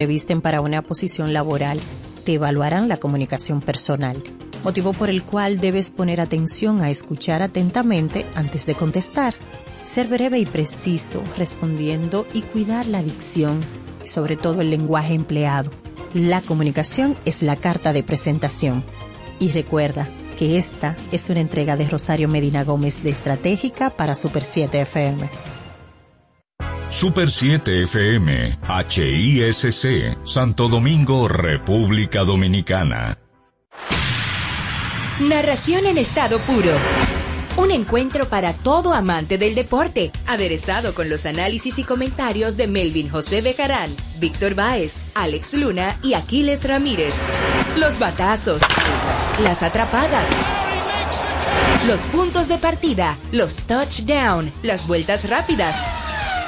revisten para una posición laboral, te evaluarán la comunicación personal, motivo por el cual debes poner atención a escuchar atentamente antes de contestar, ser breve y preciso respondiendo y cuidar la dicción y sobre todo el lenguaje empleado. La comunicación es la carta de presentación. Y recuerda que esta es una entrega de Rosario Medina Gómez de Estratégica para Super 7 FM. Super 7 FM, HISC, Santo Domingo, República Dominicana. Narración en estado puro. Un encuentro para todo amante del deporte, aderezado con los análisis y comentarios de Melvin José Bejarán, Víctor Báez, Alex Luna y Aquiles Ramírez. Los batazos, las atrapadas, los puntos de partida, los touchdown, las vueltas rápidas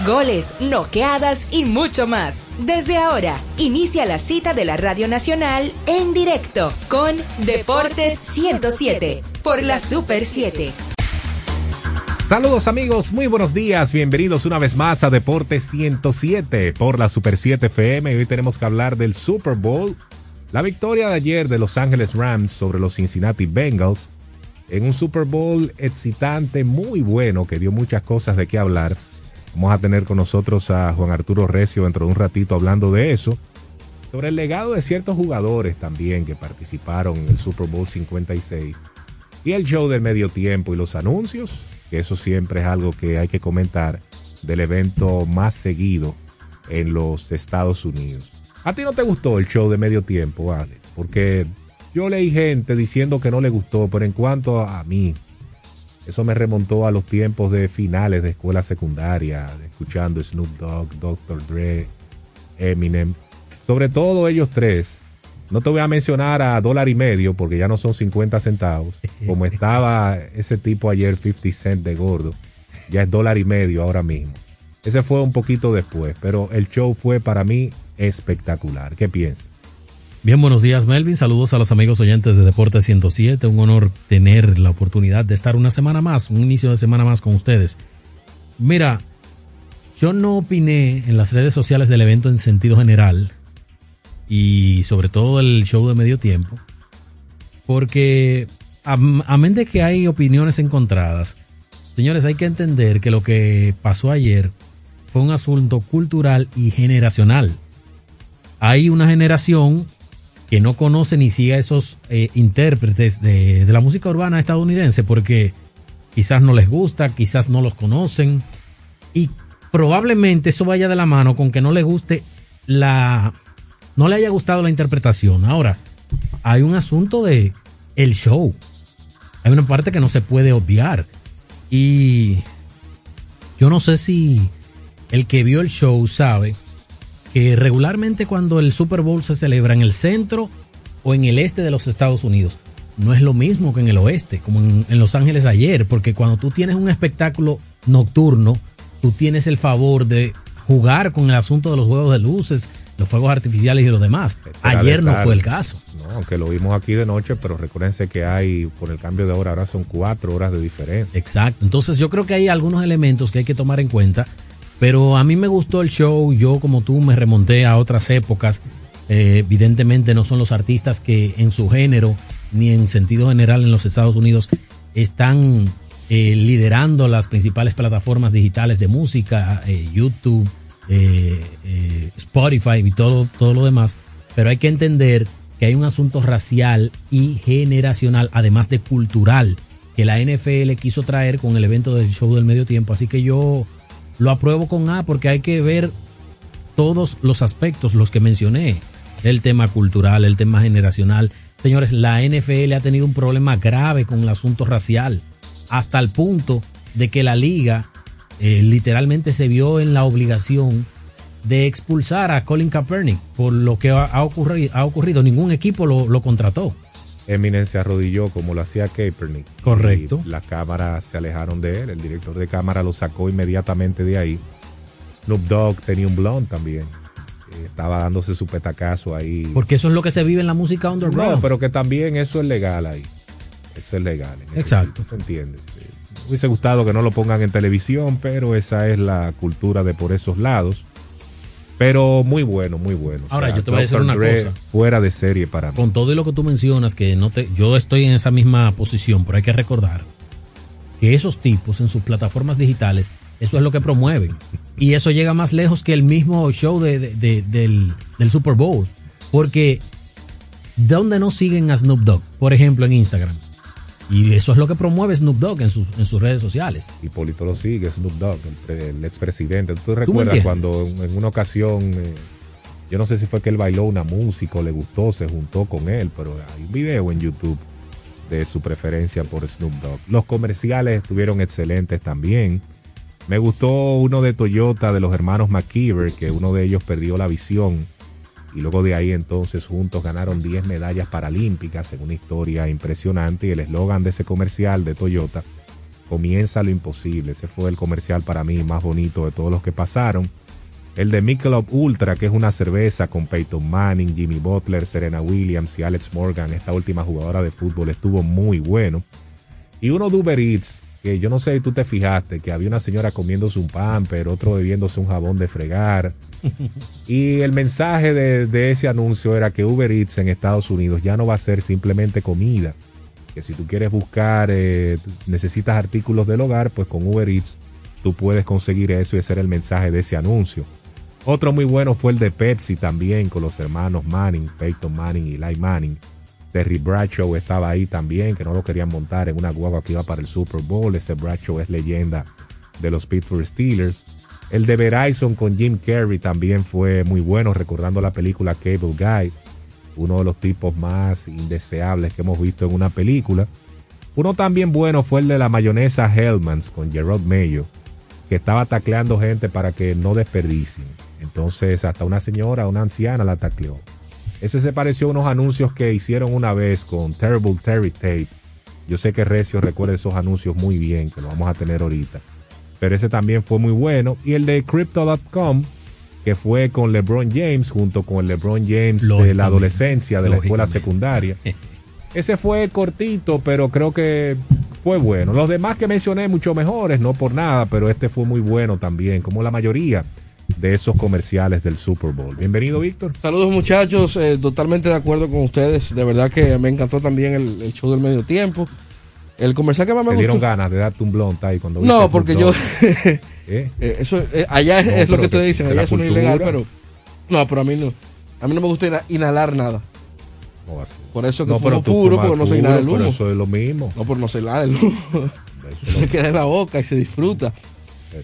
goles, noqueadas y mucho más. Desde ahora, inicia la cita de la Radio Nacional en directo con Deportes 107 por la Super 7. Saludos amigos, muy buenos días, bienvenidos una vez más a Deportes 107 por la Super 7 FM. Hoy tenemos que hablar del Super Bowl, la victoria de ayer de Los Ángeles Rams sobre los Cincinnati Bengals en un Super Bowl excitante, muy bueno, que dio muchas cosas de qué hablar. Vamos a tener con nosotros a Juan Arturo Recio dentro de un ratito hablando de eso. Sobre el legado de ciertos jugadores también que participaron en el Super Bowl 56. Y el show del medio tiempo y los anuncios, eso siempre es algo que hay que comentar del evento más seguido en los Estados Unidos. ¿A ti no te gustó el show de medio tiempo, vale? Porque yo leí gente diciendo que no le gustó, pero en cuanto a mí, eso me remontó a los tiempos de finales de escuela secundaria, escuchando Snoop Dogg, Dr. Dre, Eminem. Sobre todo ellos tres. No te voy a mencionar a dólar y medio porque ya no son 50 centavos. Como estaba ese tipo ayer, 50 cent de gordo. Ya es dólar y medio ahora mismo. Ese fue un poquito después, pero el show fue para mí espectacular. ¿Qué piensas? Bien, buenos días Melvin, saludos a los amigos oyentes de Deporte 107, un honor tener la oportunidad de estar una semana más, un inicio de semana más con ustedes. Mira, yo no opiné en las redes sociales del evento en sentido general y sobre todo el show de medio tiempo, porque a, menos de que hay opiniones encontradas, señores, hay que entender que lo que pasó ayer fue un asunto cultural y generacional. Hay una generación que no conoce ni siga esos eh, intérpretes de, la música urbana estadounidense porque quizás no les gusta, quizás no los conocen y probablemente eso vaya de la mano con que no le guste la no le haya gustado la interpretación. Ahora, hay un asunto de el show. Hay una parte que no se puede obviar y yo no sé si el que vio el show sabe que regularmente cuando el Super Bowl se celebra en el centro o en el este de los Estados Unidos, no es lo mismo que en el oeste, como en, Los Ángeles ayer, porque cuando tú tienes un espectáculo nocturno, tú tienes el favor de jugar con el asunto de los juegos de luces, los fuegos artificiales y lo demás. Ayer no fue el caso. No, aunque lo vimos aquí de noche, pero recuérdense que hay, por el cambio de hora, ahora son cuatro horas de diferencia. Exacto. Entonces yo creo que hay algunos elementos que hay que tomar en cuenta pero a mí me gustó el show, yo como tú me remonté a otras épocas. Eh, evidentemente no son los artistas que en su género ni en sentido general en los Estados Unidos están eh, liderando las principales plataformas digitales de música, eh, YouTube, Spotify y todo, todo lo demás. Pero hay que entender que hay un asunto racial y generacional, además de cultural, que la NFL quiso traer con el evento del show del medio tiempo. Así que yo lo apruebo con A porque hay que ver todos los aspectos, los que mencioné, el tema cultural, el tema generacional. Señores, la NFL ha tenido un problema grave con el asunto racial, hasta el punto de que la liga eh, literalmente se vio en la obligación de expulsar a Colin Kaepernick por lo que ha, ocurrido, ha ocurrido. Ningún equipo lo, lo contrató. Eminem se arrodilló como lo hacía Kaepernick. Correcto. las cámaras se alejaron de él. El director de cámara lo sacó inmediatamente de ahí. Snoop Dogg tenía un blond también. Eh, estaba dándose su petacazo ahí. Porque eso es lo que se vive en la música underground. No, pero que también eso es legal ahí. Eso es legal. Exacto. ¿Se entiende? Me hubiese gustado que no lo pongan en televisión, pero esa es la cultura de por esos lados. Pero muy bueno, muy bueno. Ahora, yo te voy a decir una cosa. Fuera de serie para mí. Con todo y lo que tú mencionas, que no te, yo estoy en esa misma posición, pero hay que recordar que esos tipos en sus plataformas digitales, eso es lo que promueven. Y eso llega más lejos que el mismo show de, del, del Super Bowl. Porque, ¿dónde no siguen a Snoop Dogg? Por ejemplo, en Instagram. Y eso es lo que promueve Snoop Dogg en sus, en sus redes sociales. Hipólito lo sigue, Snoop Dogg, el, expresidente. ¿Tú recuerdas cuando en una ocasión, eh, yo no sé si fue que él bailó una música o le gustó, se juntó con él, pero hay un video en YouTube de su preferencia por Snoop Dogg. Los comerciales estuvieron excelentes también. Me gustó uno de Toyota de los hermanos McKeever, que uno de ellos perdió la visión y luego de ahí entonces juntos ganaron 10 medallas paralímpicas en una historia impresionante y el eslogan de ese comercial de Toyota, comienza lo imposible, ese fue el comercial para mí más bonito de todos los que pasaron. El de Michelob Ultra, que es una cerveza con Peyton Manning, Jimmy Butler, Serena Williams y Alex Morgan, esta última jugadora de fútbol, estuvo muy bueno. Y uno de Uber Eats, que yo no sé si tú te fijaste, que había una señora comiéndose un pan, pero otro bebiéndose un jabón de fregar y el mensaje de, ese anuncio era que Uber Eats en Estados Unidos ya no va a ser simplemente comida. Que si tú quieres buscar, eh, necesitas artículos del hogar, pues con Uber Eats tú puedes conseguir eso y ese era el mensaje de ese anuncio. Otro muy bueno fue el de Pepsi también con los hermanos Manning, Peyton Manning y Eli Manning. Terry Bradshaw estaba ahí también, que no lo querían montar en una guagua que iba para el Super Bowl. Este Bradshaw es leyenda de los Pittsburgh Steelers. El de Verizon con Jim Carrey también fue muy bueno, recordando la película Cable Guy, uno de los tipos más indeseables que hemos visto en una película. Uno también bueno fue el de la mayonesa Hellmans con Gerard Mayo, que estaba tacleando gente para que no desperdicien. Entonces hasta una señora, una anciana la tacleó. Ese se pareció a unos anuncios que hicieron una vez con Terrible Terry Tape. Yo sé que Recio recuerda esos anuncios muy bien, que lo vamos a tener ahorita pero ese también fue muy bueno. Y el de Crypto.com, que fue con LeBron James, junto con el LeBron James de la adolescencia, de la escuela secundaria. Ese fue cortito, pero creo que fue bueno. Los demás que mencioné, mucho mejores, no por nada, pero este fue muy bueno también, como la mayoría de esos comerciales del Super Bowl. Bienvenido, Víctor. Saludos, muchachos. Eh, totalmente de acuerdo con ustedes. De verdad que me encantó también el show del medio tiempo. El comercial que más me ¿Te dieron ganas de darte un ahí cuando No, porque yo. ¿Eh? Eh, eso, eh, allá es, lo que te dicen, allá es ilegal, pero. No, pero a mí no. A mí no me gusta inhalar nada. Por eso que no, fumo puro, porque no se inhala el humo. eso es lo mismo. No, pero no se inhala el humo. se queda en la boca y se disfruta.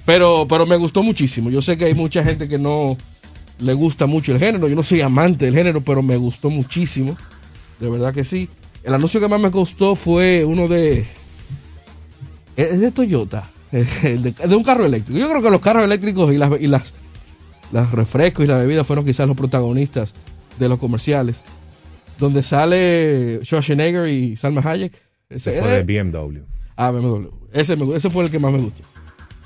Pero, pero me gustó muchísimo. Yo sé que hay mucha gente que no le gusta mucho el género. Yo no soy amante del género, pero me gustó muchísimo. De verdad que sí. El anuncio que más me gustó fue uno de. Es de Toyota. De, un carro eléctrico. Yo creo que los carros eléctricos y las, y las, las refrescos y las bebidas fueron quizás los protagonistas de los comerciales. Donde sale Schwarzenegger y Salma Hayek. Ese fue de BMW. Ah, BMW. Ese, ese fue el que más me gustó.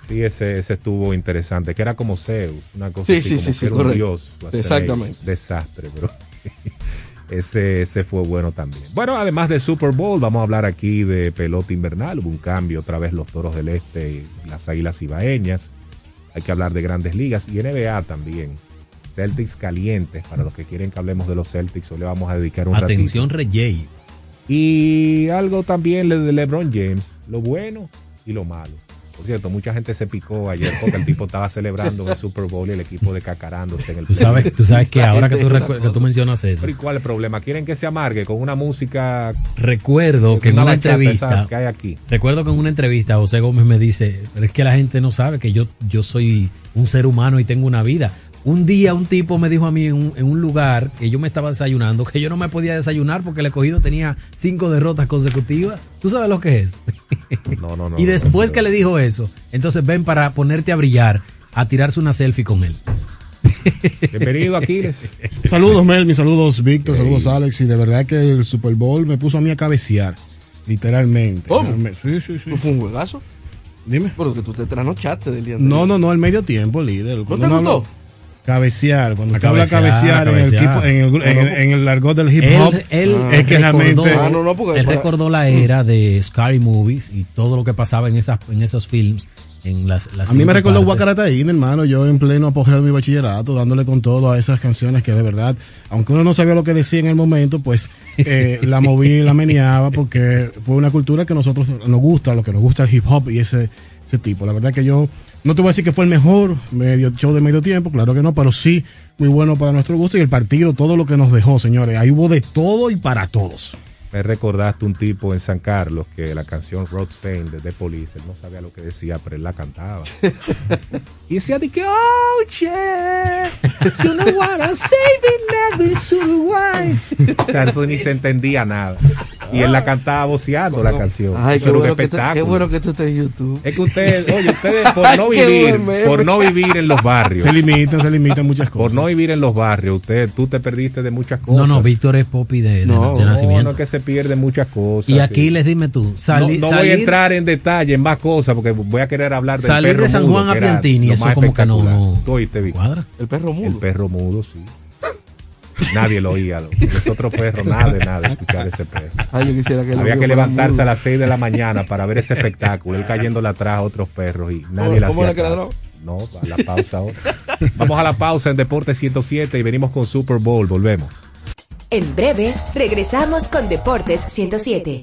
Sí, ese, ese estuvo interesante, que era como Zeus, una cosa así, como que un dios. Exactamente. Desastre, pero ese, ese fue bueno también. Bueno, además de Super Bowl, vamos a hablar aquí de pelota invernal. Hubo un cambio otra vez los toros del este y las águilas ibaeñas. Hay que hablar de grandes ligas y NBA también. Celtics calientes, para los que quieren que hablemos de los Celtics, hoy le vamos a dedicar un Atención, Rey Y algo también de LeBron James, lo bueno y lo malo. Por cierto, mucha gente se picó ayer porque el tipo estaba celebrando el Super Bowl y el equipo decacarándose en el Tú sabes, tú sabes que ahora que tú, que tú mencionas eso. ¿Y cuál es el problema? ¿Quieren que se amargue con una música? Recuerdo que en una entrevista. Que hay aquí. Recuerdo que en una entrevista José Gómez me dice: Pero es que la gente no sabe que yo, yo soy un ser humano y tengo una vida. Un día un tipo me dijo a mí en un, lugar que yo me estaba desayunando que yo no me podía desayunar porque el escogido tenía cinco derrotas consecutivas. ¿Tú sabes lo que es? No, no, no. y después que le dijo eso, entonces ven para ponerte a brillar, a tirarse una selfie con él. Bienvenido, Aquiles. Saludos, Melvin, saludos, Víctor, saludos, Alex. Y de verdad que el Super Bowl me puso a mí a cabecear, literalmente. ¿Cómo? Sí, sí, sí. ¿Fue un juegazo? Dime. Porque tú te trasnochaste del día No, no, no, el medio tiempo, líder. ¿No te gustó? Cabecear, cuando usted habla cabecear, en, el, en, el, en, el largot del hip hop, él, es que realmente ah, no, no, él recordó la era de Scary Movies y todo lo que pasaba en esas en esos films en las, las A mí me recordó. Guacarataín, hermano, yo en pleno apogeo de mi bachillerato, dándole con todo a esas canciones que de verdad, aunque uno no sabía lo que decía en el momento, pues eh, la moví y la meneaba porque fue una cultura que a nosotros nos gusta, lo que nos gusta el hip hop y ese, ese tipo. La verdad que yo no te voy a decir que fue el mejor medio show de medio tiempo, claro que no, pero sí muy bueno para nuestro gusto y el partido, todo lo que nos dejó, señores. Ahí hubo de todo y para todos. Me recordaste un tipo en San Carlos que la canción Roxane de The Police, él no sabía lo que decía, pero él la cantaba. y decía de que, oh, yeah, you know what I'm saving every Uruguay. o sea, eso ni se entendía nada. Y él la cantaba voceando la canción. Ay, qué Pero bueno, que qué bueno que tú estés en YouTube. Es que ustedes, oye, ustedes por no vivir, por no vivir en los barrios, Se limitan, se limitan muchas por cosas. no vivir en los barrios, usted, tú te perdiste de muchas cosas. No, no, Víctor es Popi de, de- No, de No, nacimiento. no, que se pierden muchas cosas. y aquí sí. les dime tú, No, sali- no voy a entrar en detalle en más cosas porque voy a querer hablar del salir perro de San mudo, Juan a Piantini, eso como que no, no Tú oíste, Vic? cuadra. El perro El mudo. perro mudo, sí. Nadie lo oía. Los otros perros, nada de nada, escuchar ese perro. Ay, yo quisiera que el Había que levantarse mudo. a las 6 de la mañana para ver ese espectáculo. Él cayéndole atrás a otros perros y nadie le ¿Cómo hacía le quedaron? caso. No, a la pausa ahora. Vamos a la pausa en Deporte 107 y venimos con Super Bowl. Volvemos. En breve, regresamos con Deportes 107.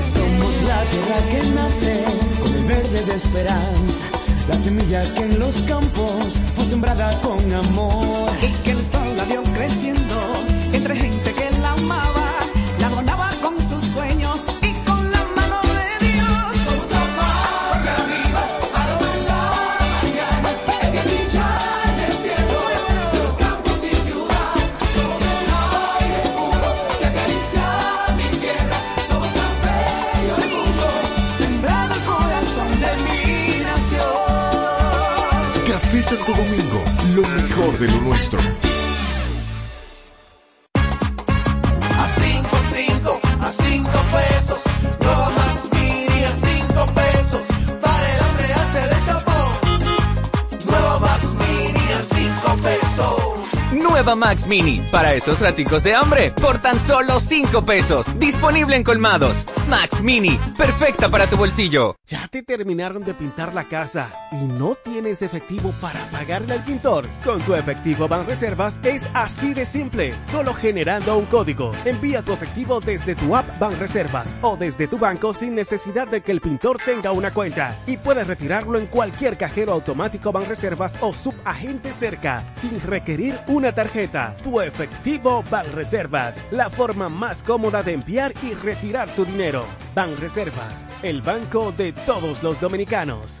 Somos la tierra que nace con el verde de esperanza, la semilla que en los campos fue sembrada con amor y que el sol la vio creciendo entre gente de lo nuestro. Max Mini, para esos raticos de hambre, por tan solo 5 pesos. Disponible en colmados. Max Mini, perfecta para tu bolsillo. ¿Ya te terminaron de pintar la casa y no tienes efectivo para pagarle al pintor? Con tu efectivo Banreservas es así de simple, solo generando un código. Envía tu efectivo desde tu app Banreservas o desde tu banco sin necesidad de que el pintor tenga una cuenta y puedes retirarlo en cualquier cajero automático Banreservas o subagente cerca sin requerir una tarjeta. Tu efectivo Banreservas, la forma más cómoda de enviar y retirar tu dinero. Banreservas, el banco de todos los dominicanos.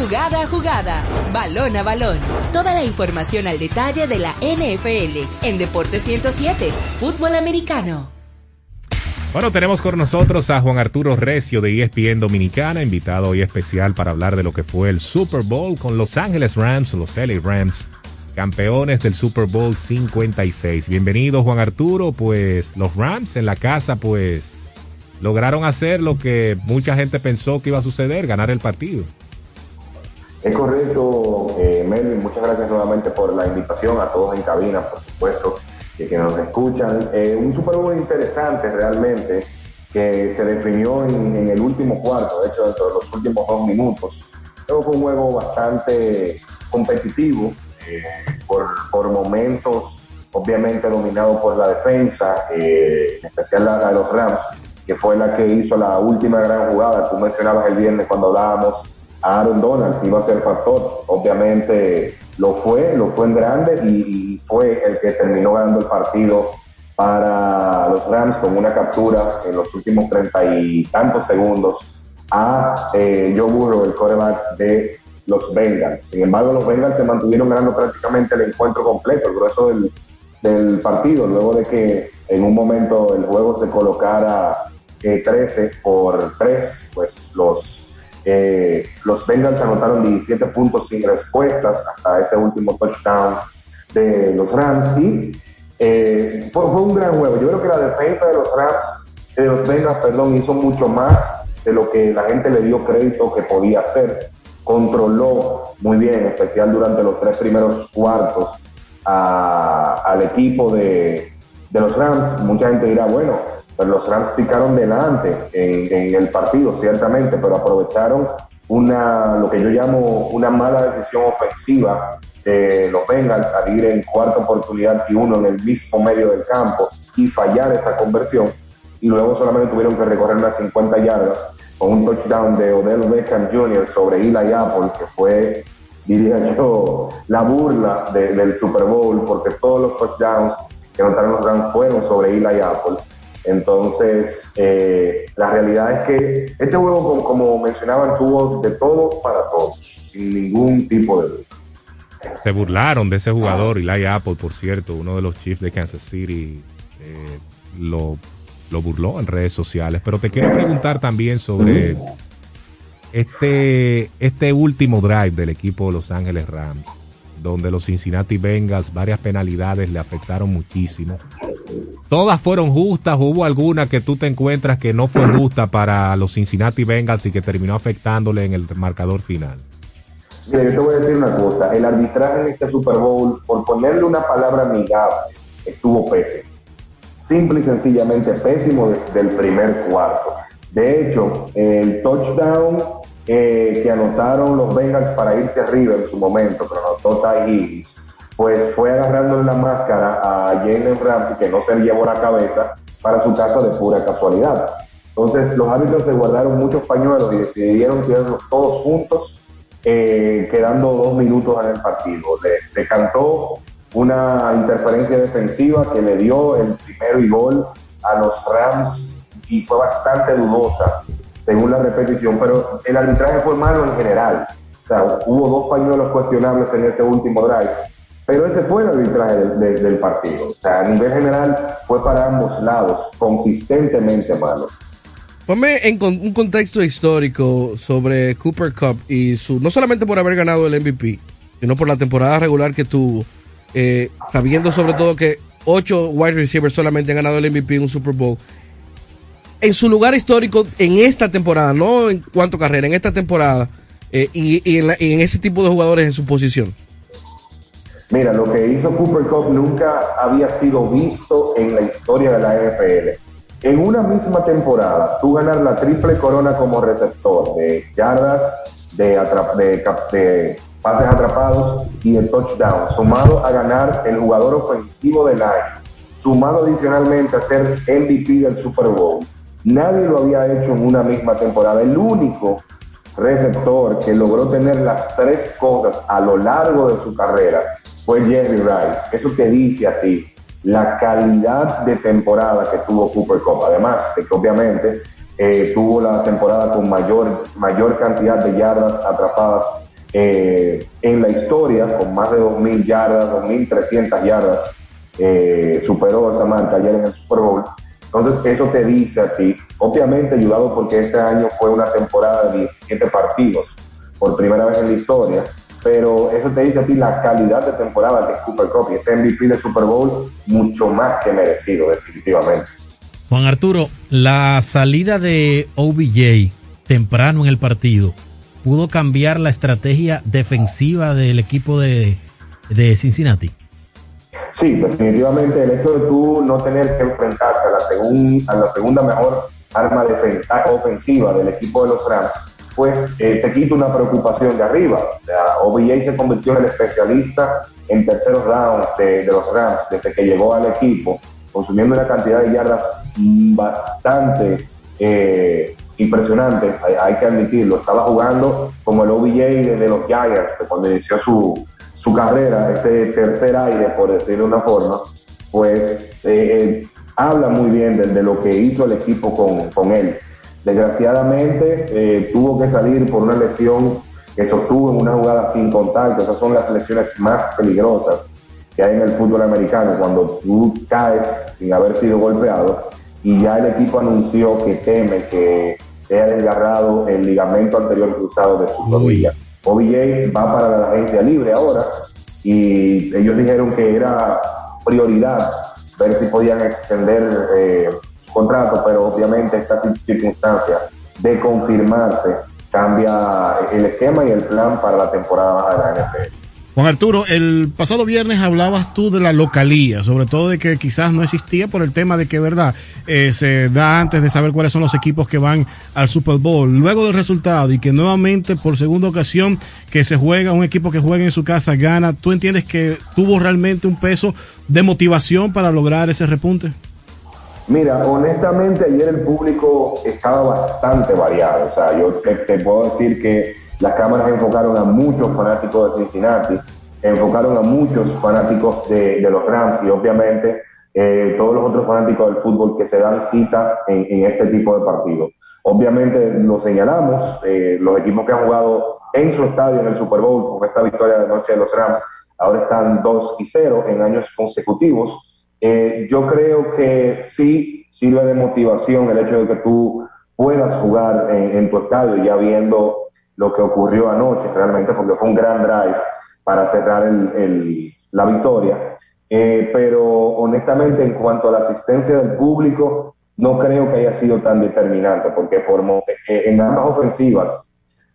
Jugada a jugada, balón a balón. Toda la información al detalle de la NFL en Deportes 107, fútbol americano. Bueno, tenemos con nosotros a Juan Arturo Recio de ESPN Dominicana, invitado hoy especial para hablar de lo que fue el Super Bowl con Los Ángeles Rams, los LA Rams, campeones del Super Bowl 56. Bienvenido Juan Arturo, pues los Rams en la casa pues lograron hacer lo que mucha gente pensó que iba a suceder, ganar el partido. Es correcto, eh, Melvin, muchas gracias nuevamente por la invitación a todos en cabina, por supuesto, y que nos escuchan. Eh, un Super Bowl interesante realmente, que se definió en, el último cuarto, de hecho, dentro de los últimos dos minutos. Fue un juego bastante competitivo, eh, por, por momentos, obviamente dominado por la defensa, eh, en especial la de los Rams, que fue la que hizo la última gran jugada. Tú mencionabas el viernes cuando hablábamos Aaron Donald si iba a ser factor. Obviamente lo fue, lo fue en grande y, fue el que terminó ganando el partido para los Rams con una captura en los últimos treinta y tantos segundos a eh, Joe Burrow, el coreback de los Bengals. Sin embargo, los Bengals se mantuvieron ganando prácticamente el encuentro completo, el grueso del, del partido, luego de que en un momento el juego se colocara eh, 13 por 3, pues los, los Bengals anotaron 17 puntos sin respuestas hasta ese último touchdown de los Rams y eh, fue, fue un gran juego. Yo creo que la defensa de los Rams, de los Bengals, perdón, hizo mucho más de lo que la gente le dio crédito que podía hacer. Controló muy bien, en especial durante los tres primeros cuartos, al equipo de los Rams. Mucha gente dirá, bueno, pues los Rams picaron delante en, el partido, ciertamente, pero aprovecharon una, lo que yo llamo una mala decisión ofensiva de los Bengals al ir en cuarta oportunidad y uno en el mismo medio del campo y fallar esa conversión. Y luego solamente tuvieron que recorrer unas 50 yardas con un touchdown de Odell Beckham Jr. sobre Eli Apple, que fue, diría yo, la burla de- del Super Bowl, porque todos los touchdowns que anotaron los Rams fueron sobre Eli Apple. Entonces, eh, la realidad es que este juego, como, como mencionaban, tuvo de todo para todos, sin ningún tipo de duda. Se burlaron de ese jugador, Eli Apple, por cierto, uno de los Chiefs de Kansas City, eh, lo, lo burló en redes sociales. Pero te quiero preguntar también sobre este, este último drive del equipo de Los Ángeles Rams, donde los Cincinnati Bengals, varias penalidades le afectaron muchísimo. Todas fueron justas, hubo alguna que tú te encuentras que no fue justa para los Cincinnati Bengals y que terminó afectándole en el marcador final. Mira, yo te voy a decir una cosa, el arbitraje en este Super Bowl, por ponerle una palabra amigable, estuvo pésimo. Simple y sencillamente pésimo desde el primer cuarto. De hecho, el touchdown eh, que anotaron los Bengals para irse arriba en su momento, que anotó Ty Higgins, pues fue agarrándole la máscara a Jalen Ramsey, que no se le llevó la cabeza, para su casa de pura casualidad. Entonces, los árbitros se guardaron muchos pañuelos y decidieron tirarlos todos juntos eh, quedando dos minutos en el partido. Le- cantó una interferencia defensiva que le dio el primero y gol a los Rams y fue bastante dudosa según la repetición, pero el arbitraje fue malo en general. O sea, hubo dos pañuelos cuestionables en ese último drive, pero ese fue el arbitraje del, partido. O sea, a nivel general fue para ambos lados, consistentemente malo. Ponme en con- un contexto histórico sobre Cooper Cup y su no solamente por haber ganado el MVP, sino por la temporada regular que tuvo, eh, sabiendo sobre todo que ocho wide receivers solamente han ganado el MVP en un Super Bowl. En su lugar histórico, en esta temporada, no en cuanto carrera, en esta temporada, eh, y, en la- en ese tipo de jugadores en su posición. Mira, lo que hizo Cooper Cup nunca había sido visto en la historia de la NFL. En una misma temporada, tú ganar la triple corona como receptor de yardas, de, de de pases atrapados y el touchdown, sumado a ganar el jugador ofensivo del año, sumado adicionalmente a ser MVP del Super Bowl. Nadie lo había hecho en una misma temporada. El único receptor que logró tener las tres cosas a lo largo de su carrera fue Jerry Rice. Eso te dice a ti la calidad de temporada que tuvo Cooper Cup. Además de que obviamente eh, tuvo la temporada con mayor, mayor cantidad de yardas atrapadas eh, en la historia, con más de 2.000 yardas, 2.300 yardas. eh, superó esa marca ayer en el Super Bowl. Entonces, eso te dice a ti, obviamente ayudado porque este año fue una temporada de 17 partidos, por primera vez en la historia, pero eso te dice a ti la calidad de temporada de Cooper Cup y ese MVP de Super Bowl mucho más que merecido, definitivamente. Juan Arturo, la salida de OBJ temprano en el partido pudo cambiar la estrategia defensiva del equipo de, de Cincinnati. Sí, definitivamente el hecho de tú no tener que enfrentarte a la, segun- a la segunda mejor arma defensa, ofensiva del equipo de los Rams, pues eh, te quita una preocupación de arriba. O sea, OBJ se convirtió en el especialista en terceros rounds de, de los Rams desde que llegó al equipo, consumiendo una cantidad de yardas bastante eh, impresionante, hay, que admitirlo. Estaba jugando como el OBJ de, de los Giants, que cuando inició su, su carrera, este tercer aire, por decirlo de una forma, pues eh, eh, habla muy bien de, de lo que hizo el equipo con, con él. Desgraciadamente eh, tuvo que salir por una lesión que sostuvo en una jugada sin contacto. Esas son las lesiones más peligrosas que hay en el fútbol americano, cuando tú caes sin haber sido golpeado. y ya el equipo anunció que teme que sea desgarrado el ligamento anterior cruzado de su rodilla. OBJ va para la agencia libre ahora y ellos dijeron que era prioridad ver si podían extender eh, su contrato, pero obviamente esta cir- circunstancia de confirmarse cambia el esquema y el plan para la temporada baja de la NFL. Juan Arturo, el pasado viernes hablabas tú de la localía, sobre todo de que quizás no existía por el tema de que, verdad, eh, se da antes de saber cuáles son los equipos que van al Super Bowl. Luego del resultado y que nuevamente por segunda ocasión que se juega, un equipo que juega en su casa gana, ¿tú entiendes que tuvo realmente un peso de motivación para lograr ese repunte? Mira, honestamente ayer el público estaba bastante variado. O sea, yo te, te puedo decir que las cámaras enfocaron a muchos fanáticos de Cincinnati, enfocaron a muchos fanáticos de, los Rams y obviamente eh, todos los otros fanáticos del fútbol que se dan cita en, en este tipo de partidos. Obviamente lo señalamos, eh, los equipos que han jugado en su estadio en el Super Bowl con esta victoria de noche de los Rams ahora están 2 y 0 en años consecutivos. Eh, yo creo que sí sirve de motivación el hecho de que tú puedas jugar en, en tu estadio ya viendo lo que ocurrió anoche realmente, porque fue un gran drive para cerrar el, el- la victoria. Eh, pero honestamente, en cuanto a la asistencia del público, no creo que haya sido tan determinante, porque por, eh, en ambas ofensivas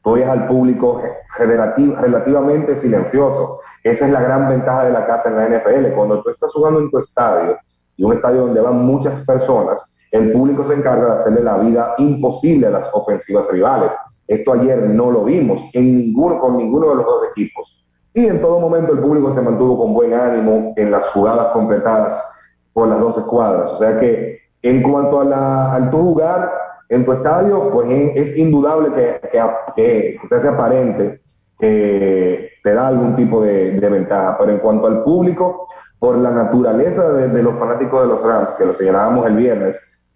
tú oyes al público relati- relativamente silencioso. Esa es la gran ventaja de la casa en la NFL. Cuando tú estás jugando en tu estadio, y un estadio donde van muchas personas, el público se encarga de hacerle la vida imposible a las ofensivas rivales. Esto ayer no lo vimos con ninguno de los dos equipos. Y en todo momento el público se mantuvo con buen ánimo en las jugadas completadas por las dos escuadras. O sea que en cuanto a la, al tu jugar en tu estadio, pues es, indudable que, que, se hace aparente que te da algún tipo de, ventaja. Pero en cuanto al público, por la naturaleza de, de los fanáticos de los Rams, que lo señalábamos el viernes,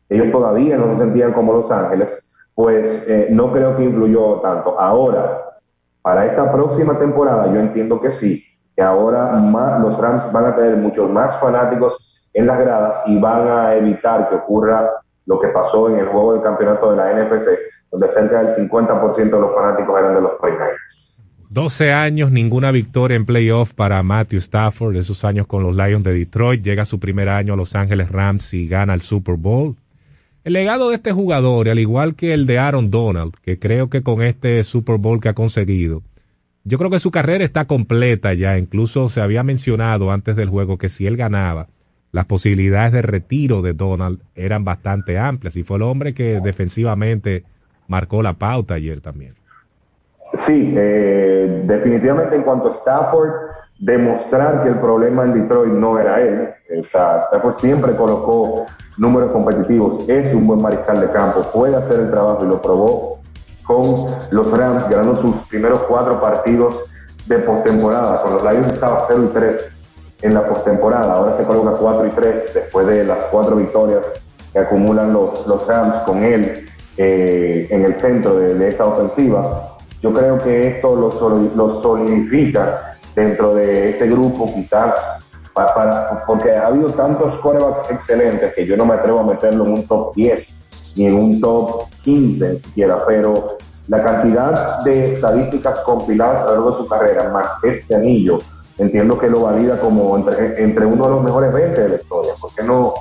ellos todavía no se sentían como Los Ángeles, pues eh, no creo que influyó tanto. Ahora, para esta próxima temporada, yo entiendo que sí, que ahora más, los Rams van a tener muchos más fanáticos en las gradas y van a evitar que ocurra lo que pasó en el juego del campeonato de la NFC, donde cerca del 50% de los fanáticos eran de los 49ers. 12 años, ninguna victoria en playoff para Matthew Stafford, esos años con los Lions de Detroit, llega su primer año a Los Ángeles Rams y gana el Super Bowl. El legado de este jugador, al igual que el de Aaron Donald, que creo que con este Super Bowl que ha conseguido, yo creo que su carrera está completa ya, incluso se había mencionado antes del juego que si él ganaba, las posibilidades de retiro de Donald eran bastante amplias y fue el hombre que defensivamente marcó la pauta ayer también. Sí, eh, definitivamente en cuanto a Stafford, demostrar que el problema en Detroit no era él. Stafford siempre colocó números competitivos, es un buen mariscal de campo, puede hacer el trabajo y lo probó con los Rams, ganando sus primeros cuatro partidos de postemporada. Con los Lions estaba 0 y 3 en la postemporada, ahora se coloca 4 y 3 después de las cuatro victorias que acumulan los, los Rams con él eh, en el centro de, de esa ofensiva. Yo creo que esto lo, lo solidifica dentro de ese grupo, quizás, pa- para- porque ha habido tantos quarterbacks excelentes que yo no me atrevo a meterlo en un top 10 ni en un top 15 ni siquiera, pero la cantidad de estadísticas compiladas a lo largo de su carrera, más este anillo, entiendo que lo valida como entre, entre uno de los mejores 20 de la historia. ¿Por qué no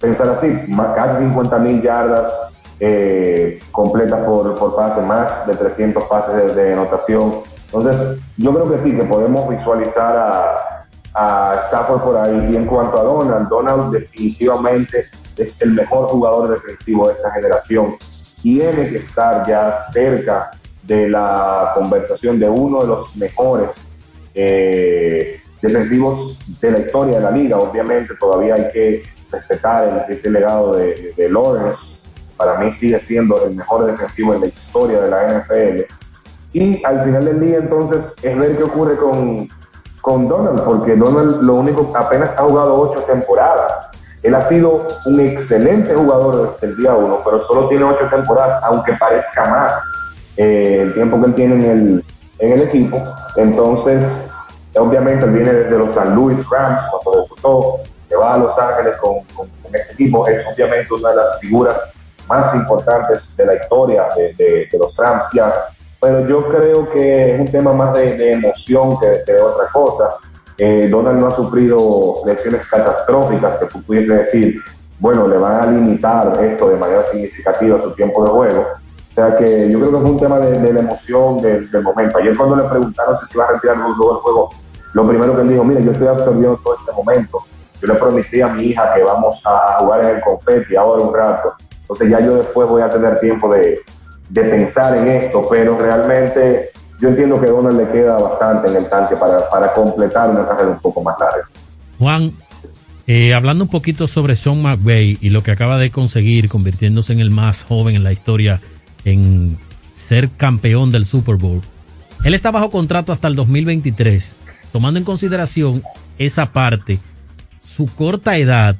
pensar así? Más, casi 50 mil yardas eh, completas por, por pase, más de 300 pases de anotación. Entonces, yo creo que sí, que podemos visualizar a, Stafford por ahí. Y en cuanto a Donald, Donald definitivamente es el mejor jugador defensivo de esta generación. Tiene que estar ya cerca de la conversación de uno de los mejores eh, defensivos de la historia de la liga. Obviamente todavía hay que respetar ese legado de- de Lawrence. Para mí sigue siendo el mejor defensivo en la historia de la NFL. Y al final del día entonces es ver qué ocurre con, con Donald, porque Donald lo único, apenas ha jugado ocho temporadas. Él ha sido un excelente jugador desde el día uno, pero solo tiene ocho temporadas, aunque parezca más eh, el tiempo que él tiene en el, en el equipo. Entonces, obviamente viene desde los San Luis Rams, cuando debutó, que va a Los Ángeles con, con- con este equipo, es obviamente una de las figuras más importantes de la historia de, de- de los Rams ya. Pero yo creo que es un tema más de, emoción que, de otra cosa. Eh, Donald no ha sufrido lesiones catastróficas que pudiese decir, bueno, le van a limitar esto de manera significativa su tiempo de juego. O sea que yo creo que es un tema de, la emoción del, momento. Ayer cuando le preguntaron si se iba a retirar del juego, lo primero que él dijo, mira, yo estoy absorbiendo todo este momento. Yo le prometí a mi hija que vamos a jugar en el confeti ahora un rato. Entonces ya yo después voy a tener tiempo de, de pensar en esto, pero realmente yo entiendo que Donald le queda bastante en el tanque para, para completar una carrera un poco más larga. Juan, eh, hablando un poquito sobre Sean McVay y lo que acaba de conseguir, convirtiéndose en el más joven en la historia en ser campeón del Super Bowl. Él está bajo contrato hasta el 2023, tomando en consideración esa parte, su corta edad